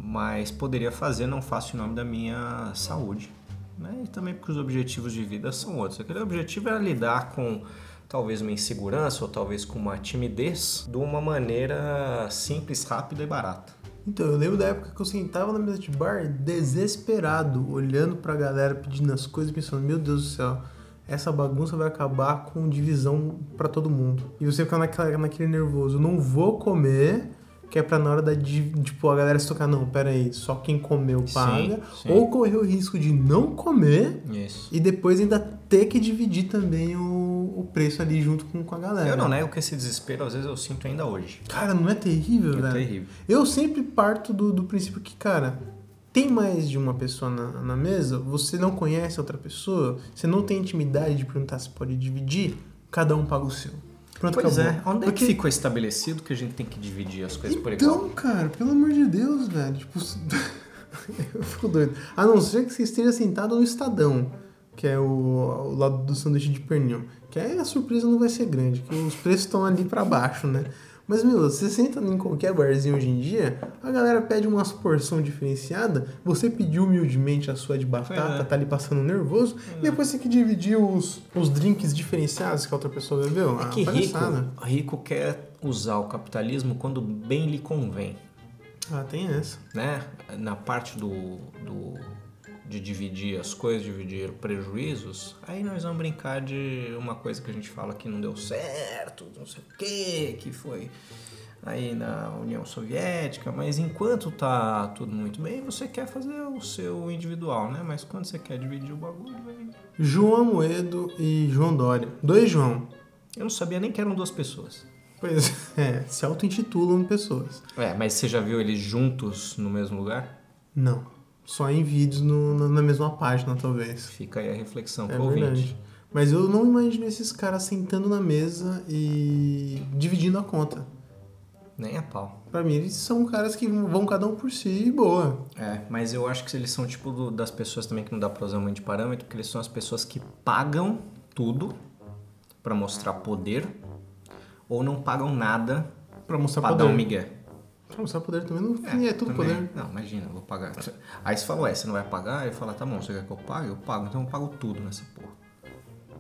mas poderia fazer, não faço em nome da minha saúde. Né? E também porque os objetivos de vida são outros. Aquele objetivo era lidar com talvez uma insegurança ou talvez com uma timidez de uma maneira simples, rápida e barata. Então, eu lembro da época que eu sentava na mesa de bar desesperado, olhando pra galera pedindo as coisas, pensando, meu Deus do céu, essa bagunça vai acabar com divisão pra todo mundo. E você fica naquela, naquele nervoso, não vou comer, que é pra na hora da, tipo, a galera se tocar, não, pera aí, só quem comeu Sim, paga. sim. Ou correr o risco de não comer Isso. e depois ainda ter que dividir também o, o preço ali junto com, com a galera. Eu não nego que esse desespero às vezes eu sinto ainda hoje. Cara, não é terrível, É velho? terrível. Eu sempre parto do, do princípio que, cara, tem mais de uma pessoa na, na mesa, você não conhece outra pessoa, você não tem intimidade de perguntar se pode dividir, cada um paga o seu. Pronto, Pois acabou. é, onde é Porque- que ficou estabelecido que a gente tem que dividir as coisas por igual? Então, cara, pelo amor de Deus, velho. Tipo, (laughs) eu fico doido. A não ser que você esteja sentado no Estadão, que é o, o lado do sanduíche de pernil. Que aí a surpresa não vai ser grande, que os preços estão ali pra baixo, né? Mas, meu, você senta em qualquer barzinho hoje em dia, a galera pede umas porção diferenciada, você pediu humildemente a sua de batata, é. tá ali passando nervoso, e depois você que dividiu os, os drinks diferenciados que a outra pessoa bebeu. É Ah, que rico, rico quer usar o capitalismo quando bem lhe convém. Ah, tem essa. né, na parte do, do de dividir as coisas, dividir prejuízos, aí nós vamos brincar de uma coisa que a gente fala que não deu certo, não sei o que, que foi aí na União Soviética, mas enquanto tá tudo muito bem, você quer fazer o seu individual, né? Mas quando você quer dividir o bagulho, aí- João Amoedo e João Dória. Dois João. eu não sabia nem que eram duas pessoas. Pois (laughs) é, se auto-intitulam pessoas. É, mas você já viu eles juntos no mesmo lugar? Não. Só em vídeos no- na- mesma página, talvez. Fica aí a reflexão É pro ouvinte. verdade. Mas eu não imagino esses caras sentando na mesa e dividindo a conta. Nem a pau. Pra mim, eles são caras que vão cada um por si e boa. É, mas eu acho que eles são tipo do- das pessoas também que não dá pra usar muito de parâmetro, porque eles são as pessoas que pagam tudo pra mostrar poder ou não pagam nada Pra mostrar pra poder. dar um migué. Pra mostrar poder também no fim é, tudo também. poder. Não, imagina, eu vou pagar. Aí você fala, ué, você não vai pagar? Eu falo, tá bom, você quer que eu pague? Eu pago, então eu pago tudo nessa porra.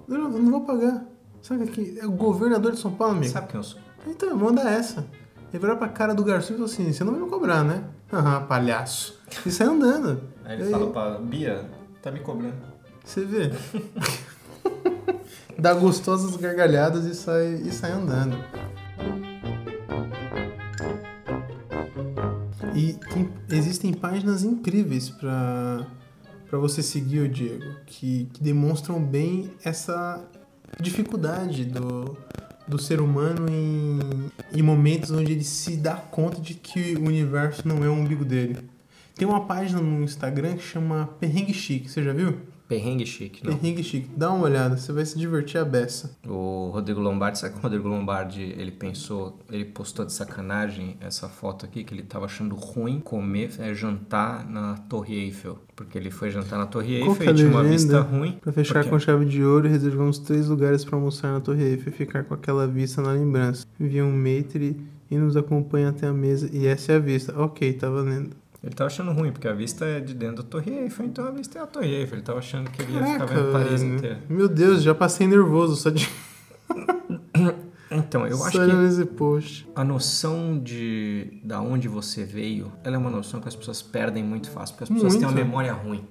Não, eu não vou pagar. Sabe que é o governador de São Paulo, amigo? Sabe quem eu sou? Então, manda essa. Ele virar pra cara do garçom e falou assim: você não vai me cobrar, né? Aham, palhaço. E sai andando. Aí ele fala pra Bia, tá me cobrando. Você vê. (laughs) Dá gostosas gargalhadas e sai, e sai andando. E tem- existem páginas incríveis para para você seguir o Diego, que, que demonstram bem essa dificuldade do, do ser humano em, em momentos onde ele se dá conta de que o universo não é o umbigo dele. Tem uma página no Instagram que chama Perrengue Chique, você já viu? Perrengue chique, não. Perrengue Chique, dá uma olhada, você vai se divertir a beça. O Rodrigo Lombardi, sabe que o Rodrigo Lombardi, ele pensou, ele postou de sacanagem essa foto aqui, que ele tava achando ruim comer, é, jantar na Torre Eiffel. Porque ele foi jantar na Torre é Eiffel e tinha uma vista ruim. Pra fechar Porque- com chave de ouro, reservamos três lugares para almoçar na Torre Eiffel e ficar com aquela vista na lembrança. Envia um maitre e nos acompanha até a mesa e essa é a vista. Ok, tá valendo. Ele tava achando ruim, porque a vista é de dentro da Torre Eiffel, então a vista é a Torre Eiffel. Ele tava achando que ele ia ficar Caraca, vendo Paris velho. inteira. Meu Deus, já passei nervoso só de, (coughs) Então, eu só acho que esse post. a noção de da onde você veio, ela é uma noção que as pessoas perdem muito fácil, porque as pessoas têm uma Muito. memória ruim.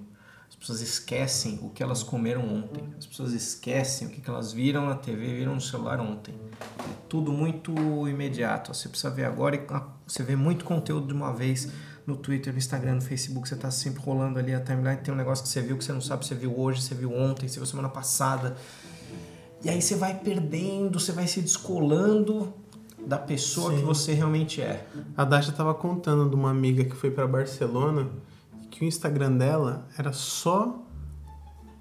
As pessoas esquecem o que elas comeram ontem. As pessoas esquecem o que que elas viram na TV, viram no celular ontem. É tudo muito imediato. Você precisa ver agora e ah, você vê muito conteúdo de uma vez no Twitter, no Instagram, no Facebook. Você tá sempre rolando ali a timeline. Tem um negócio que você viu que você não sabe, você viu hoje, você viu ontem, você viu semana passada. E aí você vai perdendo, você vai se descolando da pessoa Sim. que você realmente é. A Dasha tava contando de uma amiga que foi pra Barcelona que o Instagram dela era só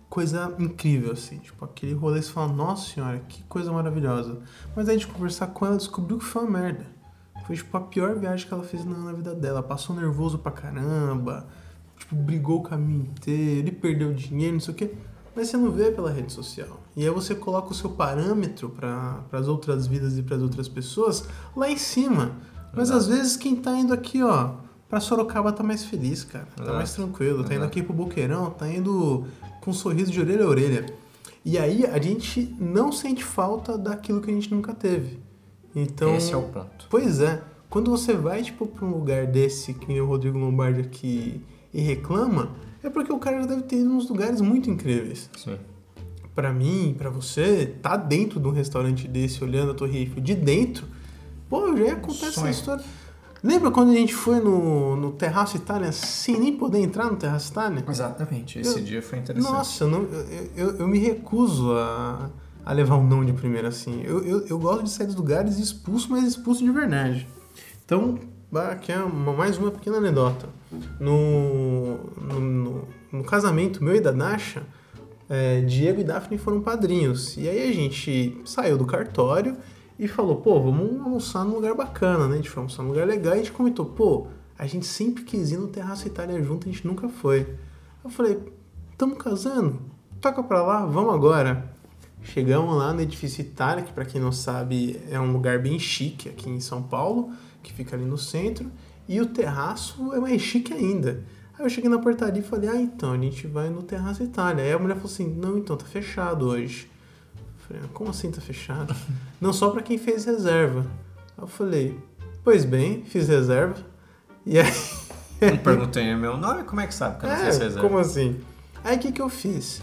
coisa incrível, assim. Tipo, aquele rolê, você fala, nossa senhora, que coisa maravilhosa. Mas aí de conversar com ela, descobriu que foi uma merda. Foi, tipo, a pior viagem que ela fez na, na vida dela. Passou nervoso pra caramba, tipo, brigou o caminho inteiro, e perdeu dinheiro, não sei o quê. Mas você não vê pela rede social. E aí você coloca o seu parâmetro para as outras vidas e para as outras pessoas lá em cima. Mas Exato. às vezes quem tá indo aqui, ó, pra Sorocaba tá mais feliz, cara. Tá Exato. mais tranquilo. Tá indo Exato. aqui pro Boqueirão, tá indo com um sorriso de orelha a orelha. E aí a gente não sente falta daquilo que a gente nunca teve. Então, Esse é o ponto. Pois é. Quando você vai, tipo, pra um lugar desse, que nem o Rodrigo Lombardi aqui, e reclama, é porque o cara já deve ter ido uns lugares muito incríveis. Sim. Pra mim, pra você, tá dentro de um restaurante desse, olhando a Torre Eiffel de dentro, pô, já ia contar essa história. Lembra quando a gente foi no, no Terraço Itália sem nem poder entrar no Terraço Itália? Exatamente. Esse Eu- dia foi interessante. Nossa, não- eu, eu, eu me recuso a, a levar um não de primeira assim. Eu, eu, eu gosto de sair dos lugares expulso, mas expulso de verdade. Então, aqui é uma, mais uma pequena anedota. No, no, no- no casamento meu e da Nasha, é, Diego e Daphne foram padrinhos. E aí a gente saiu do cartório e falou, pô, vamos almoçar num lugar bacana, né? A gente foi almoçar num lugar legal e a gente comentou, pô, a gente sempre quis ir no Terraço Itália junto, a gente nunca foi. Eu falei, tamo casando? Toca pra lá, vamos agora. Chegamos lá no Edifício Itália, que pra quem não sabe é um lugar bem chique aqui em São Paulo, que fica ali no centro, e o terraço é mais chique ainda. Aí eu cheguei na portaria e falei, ah, então, a gente vai no Terraço Itália. Aí a mulher falou assim, não, então, tá fechado hoje. Eu falei, ah, como assim tá fechado? (laughs) não, só pra quem fez reserva. Aí eu falei, pois bem, fiz reserva. E aí... Não perguntei meu nome, como é que sabe que eu não (laughs) É, é reserva? como assim? Aí o que, que eu fiz?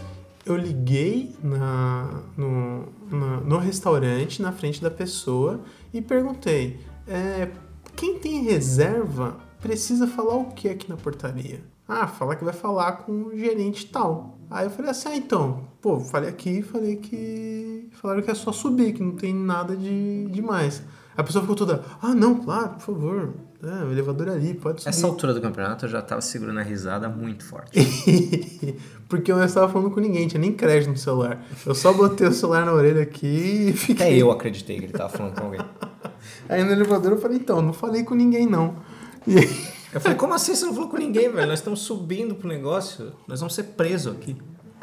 Eu liguei na, no, na- no restaurante, na frente da pessoa, e perguntei: é, quem tem reserva precisa falar o que aqui na portaria? Ah, falar que vai falar com o gerente tal. Aí eu falei assim: ah, então, pô, falei aqui, falei que. Falaram que é só subir, que não tem nada de demais. A pessoa ficou toda, ah, não, claro, por favor. É, o elevador é ali, pode subir. Essa altura do campeonato eu já tava segurando a risada muito forte. (laughs) Porque eu não estava falando com ninguém, tinha nem crédito no celular. Eu só botei o celular na orelha aqui e fiquei. Até eu acreditei que ele tava falando com alguém. (laughs) Aí no elevador eu falei, então, não falei com ninguém não. E aí, Eu falei, como assim você não falou com ninguém, velho? Nós estamos subindo pro negócio, nós vamos ser presos aqui.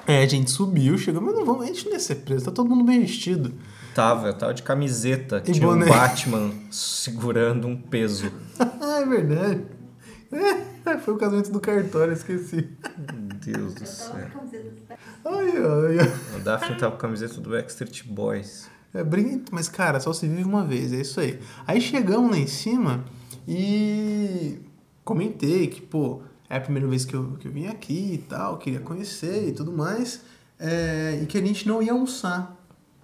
é, a gente subiu, chegou, mas não vamos, a gente não ia ser preso, tá todo mundo bem vestido. Tava, eu tava de camiseta, E tinha um boné. Batman segurando um peso. ah, (laughs) é verdade. É, foi o casamento do cartório, esqueci. Meu Deus do céu. Ai, ai, ai. O Daphne tava com a camiseta do Backstreet Boys. É, briga, mas cara, só se vive uma vez, é isso aí. Aí chegamos lá em cima e comentei que, pô, é a primeira vez que eu, que eu vim aqui e tal, queria conhecer e tudo mais, é, e que a gente não ia almoçar,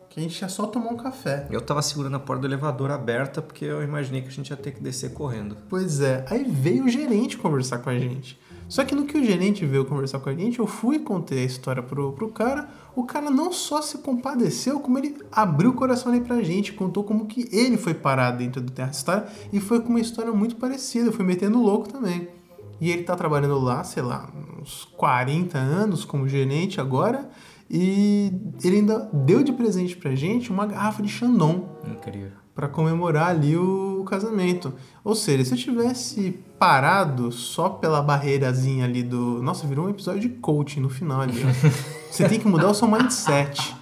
que a gente ia só tomar um café. Eu tava segurando a porta do elevador aberta porque eu imaginei que a gente ia ter que descer correndo. Pois é, aí veio o gerente conversar com a gente. Só que no que o gerente veio conversar com a gente, eu fui contei a história pro, pro cara. O cara não só se compadeceu, como ele abriu o coração ali pra gente, contou como que ele foi parar dentro do Terra Star e foi com uma história muito parecida, foi metendo louco também. E ele tá trabalhando lá, sei lá, uns 40 anos como gerente agora, e ele ainda deu de presente pra gente uma garrafa de Chandon Incrível. Para comemorar ali o casamento. Ou seja, se eu tivesse parado só pela barreirazinha ali do. Nossa, virou um episódio de coaching no final ali. ó. (laughs) Você tem que mudar o seu mindset.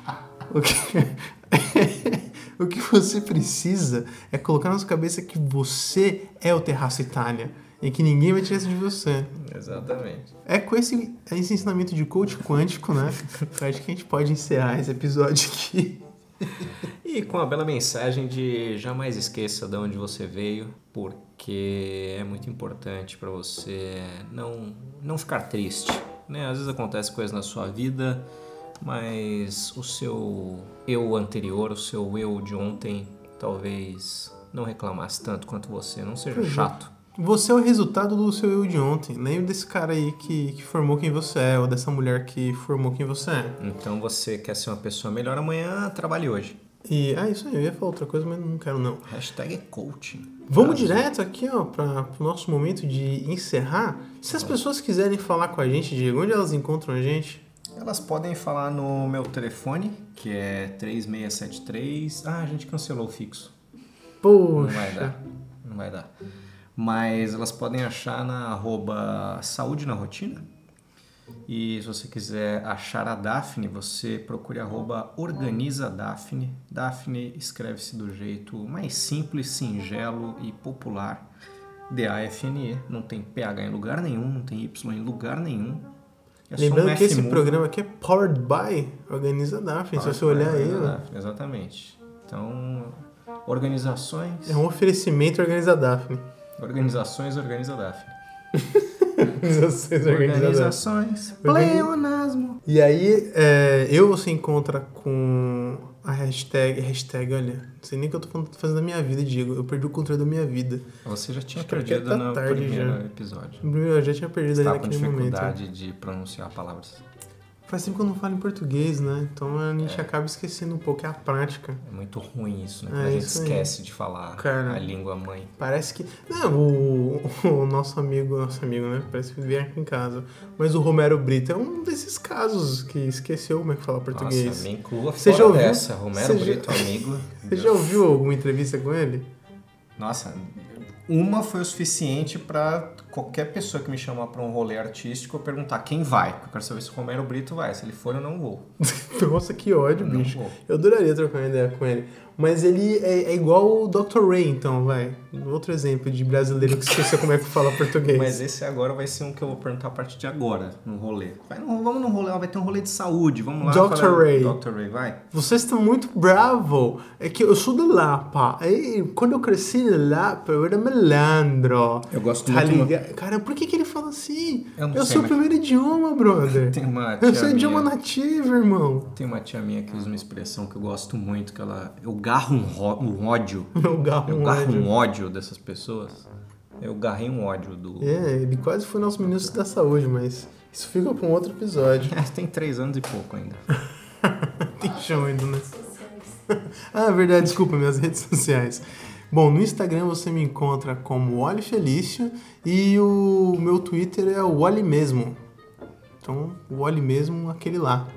O que... (laughs) o que você precisa é colocar na sua cabeça que você é o Terraço Itália e que ninguém vai tirar isso de você. Exatamente. É com esse, esse ensinamento de coach quântico, né? eu acho que a gente pode encerrar esse episódio aqui. (laughs) E com a bela mensagem de jamais esqueça de onde você veio, porque é muito importante para você não, não ficar triste. Né? Às vezes acontece coisas na sua vida, mas o seu eu anterior, o seu eu de ontem, talvez não reclamasse tanto quanto você. Não seja chato. Você é o resultado do seu eu de ontem. Lembra desse cara aí que, que formou quem você é, ou dessa mulher que formou quem você é. Então você quer ser uma pessoa melhor amanhã, trabalhe hoje. E, ah, isso aí, eu ia falar outra coisa, mas não quero não. Hashtag é coaching. Vamos Brasil. direto aqui, ó, para o nosso momento de encerrar. Se as pessoas quiserem falar com a gente, Diego, onde elas encontram a gente? Elas podem falar no meu telefone, que é 3673. Ah, a gente cancelou o fixo. Não vai Poxa. dar. Não vai dar. Mas elas podem achar na arroba saúde na rotina. E se você quiser achar a Daphne, você procure arroba organiza Daphne. Daphne escreve-se do jeito mais simples, singelo e popular. D-A-F-N-E. Não tem PH em lugar nenhum, não tem Y em lugar nenhum. É Lembrando um que esse programa aqui é powered by Organiza Daphne. Se você olhar aí, Daphne, Exatamente. Então, organizações. é um oferecimento Organiza Daphne. Organizações organiza Daphne. (laughs) Organizações. Organizações. Organi- Pleonasmo. E aí, é, eu você encontra com a hashtag, hashtag, olha, não sei nem o que eu tô fazendo da minha vida, Diego. Eu perdi o controle da minha vida. Você já tinha aqui perdido no tarde primeiro já. episódio. Eu já tinha perdido Você ali naquele momento. dificuldade de pronunciar palavras. Faz tempo que eu não falo em português, né? Então a gente acaba esquecendo um pouco, é a prática. É muito ruim isso, né? É a gente isso aí. esquece de falar Cara. a língua mãe. Parece que. Não, o, (laughs) o nosso amigo, nosso amigo, né? Parece que vem aqui em casa. Mas o Romero Brito é um desses casos que esqueceu como é que fala português. Nossa, me inclua Você já ouviu? dessa. Romero Você já- Brito, amigo. (laughs) Você já ouviu alguma entrevista com ele? Nossa, uma foi o suficiente pra qualquer pessoa que me chamar pra um rolê artístico eu perguntar quem vai. Eu quero saber se o Romero Brito vai. Se ele for, eu não vou. (laughs) Nossa, que ódio, Não bicho. Eu adoraria trocar uma ideia com ele. Mas ele é, é igual o Dr. Ray, então, vai. Outro exemplo de brasileiro que esqueceu como é que fala português. Mas esse agora vai ser um que eu vou perguntar a partir de agora, no rolê. Vai no- vamos no rolê, vai ter um rolê de saúde, vamos lá. Dr. falar- Ray. Dr. Ray, vai. Vocês estão muito bravo. É que eu sou do Lapa. Aí, quando eu cresci no Lapa, eu era malandro. Eu gosto Tá muito... ligado? Cara, por que, que ele fala assim? Eu não sei, sou o mas- primeiro idioma, brother. (laughs) Tem uma Eu tia sou idioma minha, nativo, irmão. tem uma tia minha que usa uma expressão que eu gosto muito, que ela... Eu garro um, ro- um ódio. (laughs) Eu garro Eu um garro ódio. um ódio dessas pessoas. Eu garrei um ódio do... É, ele quase foi nosso ministro da saúde, mas isso fica pra um outro episódio. (laughs) Tem três anos e pouco ainda. Tem chão ainda, né? Ah, verdade, desculpa, minhas redes sociais. Bom, no Instagram você me encontra como Wally Felício e o meu Twitter é o Wally mesmo. Então, o Wally mesmo, aquele lá.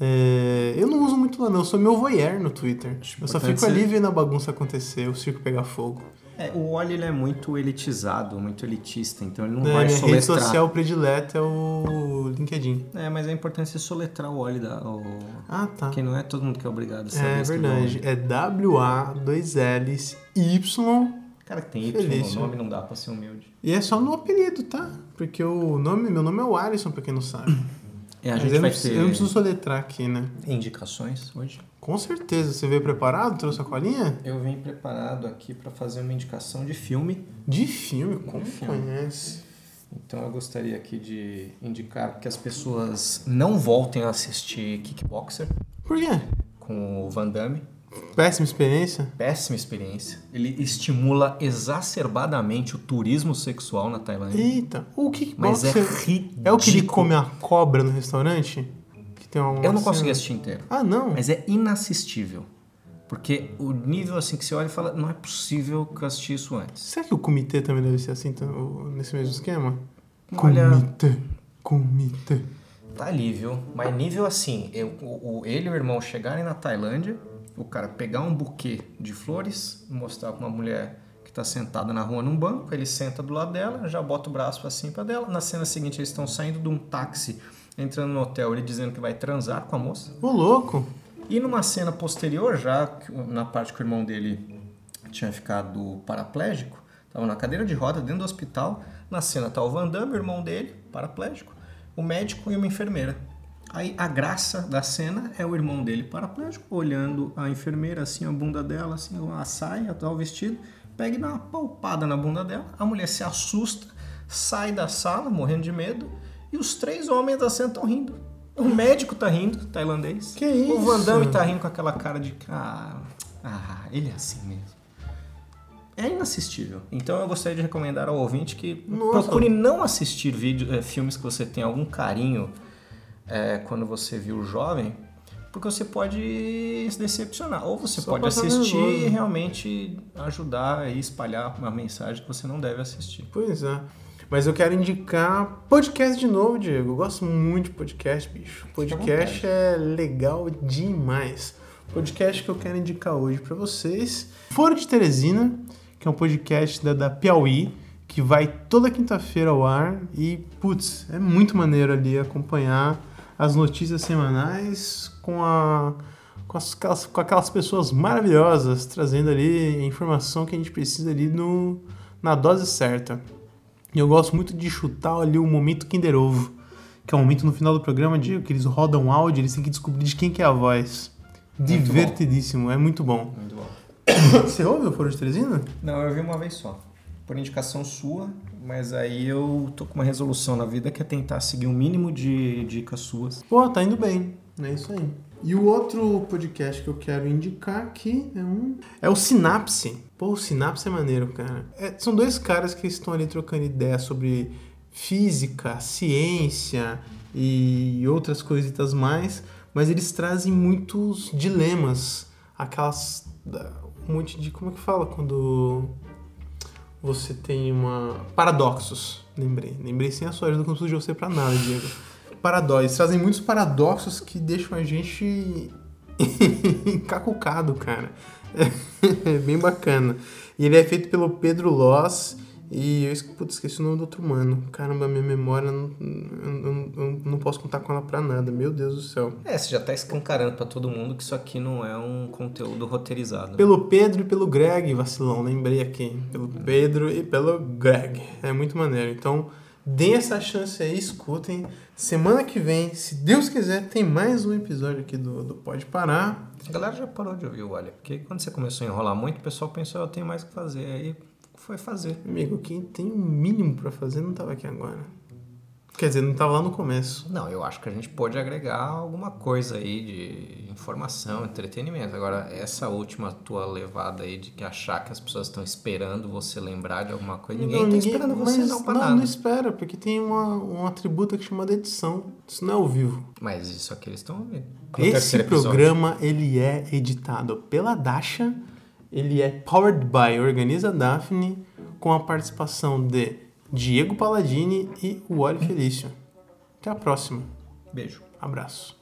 É, eu não uso muito lá não, eu sou meu voyeur no Twitter. Eu só fico ali vendo a bagunça acontecer, o circo pegar fogo. É, o Wally ele é muito elitizado, muito elitista, então ele não É, vai minha rede soletrar. social predileta é o LinkedIn. É, mas é importante você soletrar o Wally da. O... Ah, tá. Que não é todo mundo que é obrigado a saber É escrever o verdade. É W-A, dois L's, Y. Cara que tem Y Felício. no nome não dá pra ser humilde. E é só no apelido, tá? Porque o nome, meu nome é o Alisson, pra quem não sabe. É, a Mas gente eu, vai não, ter eu não preciso soletrar aqui, né? indicações hoje. Com certeza. Você veio preparado? Trouxe a colinha? Eu vim preparado aqui pra fazer uma indicação de filme. De filme, como De filme. conhece? Então eu gostaria aqui de indicar que as pessoas não voltem a assistir Kickboxer Por quê? com o Van Damme. Péssima experiência? Péssima experiência. Ele estimula exacerbadamente o turismo sexual na Tailândia. Eita. O Mas é ridículo. é o que ele come a cobra no restaurante? Que tem uma Eu não consegui assistir inteiro. Ah, não? Mas é inassistível. Porque o nível assim que você olha e fala, não é possível que eu assisti isso antes. Será que o comitê também deve ser assim, nesse mesmo esquema? Olha- Comitê. Comitê. Tá ali, viu? Mas nível assim, eu, o, o- ele e o irmão chegarem na Tailândia, o cara pegar um buquê de flores, mostrar pra uma mulher que tá sentada na rua num banco, ele senta do lado dela, já bota o braço pra cima dela. Na cena seguinte, eles estão saindo de um táxi, entrando no hotel, ele dizendo que vai transar com a moça. Ô, louco. E numa cena posterior, já na parte que o irmão dele tinha ficado paraplégico, estava na cadeira de roda dentro do hospital. Na cena tá o Van Damme, o irmão dele, paraplégico, o médico e uma enfermeira. Aí a graça da cena é o irmão dele paraplégico, olhando a enfermeira, assim, a bunda dela, assim, a saia, tal, o vestido, pega e dá uma palpada na bunda dela. A mulher se assusta, sai da sala, morrendo de medo, e os três homens da cena estão rindo. O médico tá rindo, tailandês. Que O Van Damme isso? tá rindo com aquela cara de. Ah, ah, ele é assim mesmo. É inassistível. Então eu gostaria de recomendar ao ouvinte que Nossa. procure não assistir vídeo, eh, filmes que você tem algum carinho eh, quando você viu jovem, porque você pode se decepcionar. Ou você Só pode assistir nervoso. e realmente ajudar e espalhar uma mensagem que você não deve assistir. Pois é. Mas eu quero indicar podcast de novo, Diego. Eu gosto muito de podcast, bicho. Podcast é legal demais. Podcast que eu quero indicar hoje pra vocês. Foro de Teresina, que é um podcast da, da Piauí, que vai toda quinta-feira ao ar. E, putz, é muito maneiro ali acompanhar as notícias semanais com a. Com, as- aquelas, com aquelas pessoas maravilhosas, trazendo ali a informação que a gente precisa ali no, na dose certa. E eu gosto muito de chutar ali o momento Kinder Ovo, que é o momento no final do programa, Diego, que eles rodam áudio, eles têm que descobrir de quem que é a voz. Divertidíssimo, é muito bom. Muito bom. (coughs) Você ouve o Foro de Teresina? Não, eu vi uma vez só. Por indicação sua, mas aí eu tô com uma resolução na vida que é tentar seguir o mínimo de dicas suas. Pô, tá indo bem. É isso aí. E o outro podcast que eu quero indicar aqui é um. É o Sinapse. Pô, o Sinapse é maneiro, cara. É, são dois caras que estão ali trocando ideia sobre física, ciência e outras coisitas mais, mas eles trazem muitos dilemas. Aquelas. Um monte de. Como é que fala quando você tem uma. Paradoxos. Lembrei. Lembrei sem a sua ajuda, não preciso de você pra nada, Diego. Paradoxos. Trazem muitos paradoxos que deixam a gente (laughs) encacucado, cara. (laughs) É bem bacana. E ele é feito pelo Pedro Loss. E eu putz, esqueci o nome do outro mano. Caramba, minha memória, não, eu, eu- eu não posso contar com ela pra nada. Meu Deus do céu. É, você já tá escancarando pra todo mundo que isso aqui não é um conteúdo roteirizado. Pelo Pedro e pelo Greg, vacilão, lembrei aqui. Pelo Pedro e pelo Greg. É muito maneiro. Então, deem essa chance aí, escutem. Semana que vem, se Deus quiser, tem mais um episódio aqui do, do Pode Parar. A galera já parou de ouvir o Olha, porque quando você começou a enrolar muito, o pessoal pensou, eu tenho mais o que fazer. Aí foi fazer. Amigo, quem tem o mínimo pra fazer não tava aqui agora. Quer dizer, não tava lá no começo. Não, eu acho que a gente pode agregar alguma coisa aí de informação, entretenimento. Agora, essa última tua levada aí de que achar que as pessoas estão esperando você lembrar de alguma coisa, ninguém Não, tá esperando você não não, nada. não espera, porque tem uma, um atributo que chama de edição. Isso não é ao vivo. Mas isso aqui eles estão ouvindo. Esse programa, ele é editado pela Dasha Ele é powered by Organiza Daphne, com a participação de Diego Palladini e Wally Felício. Até a próxima. Beijo. Abraço.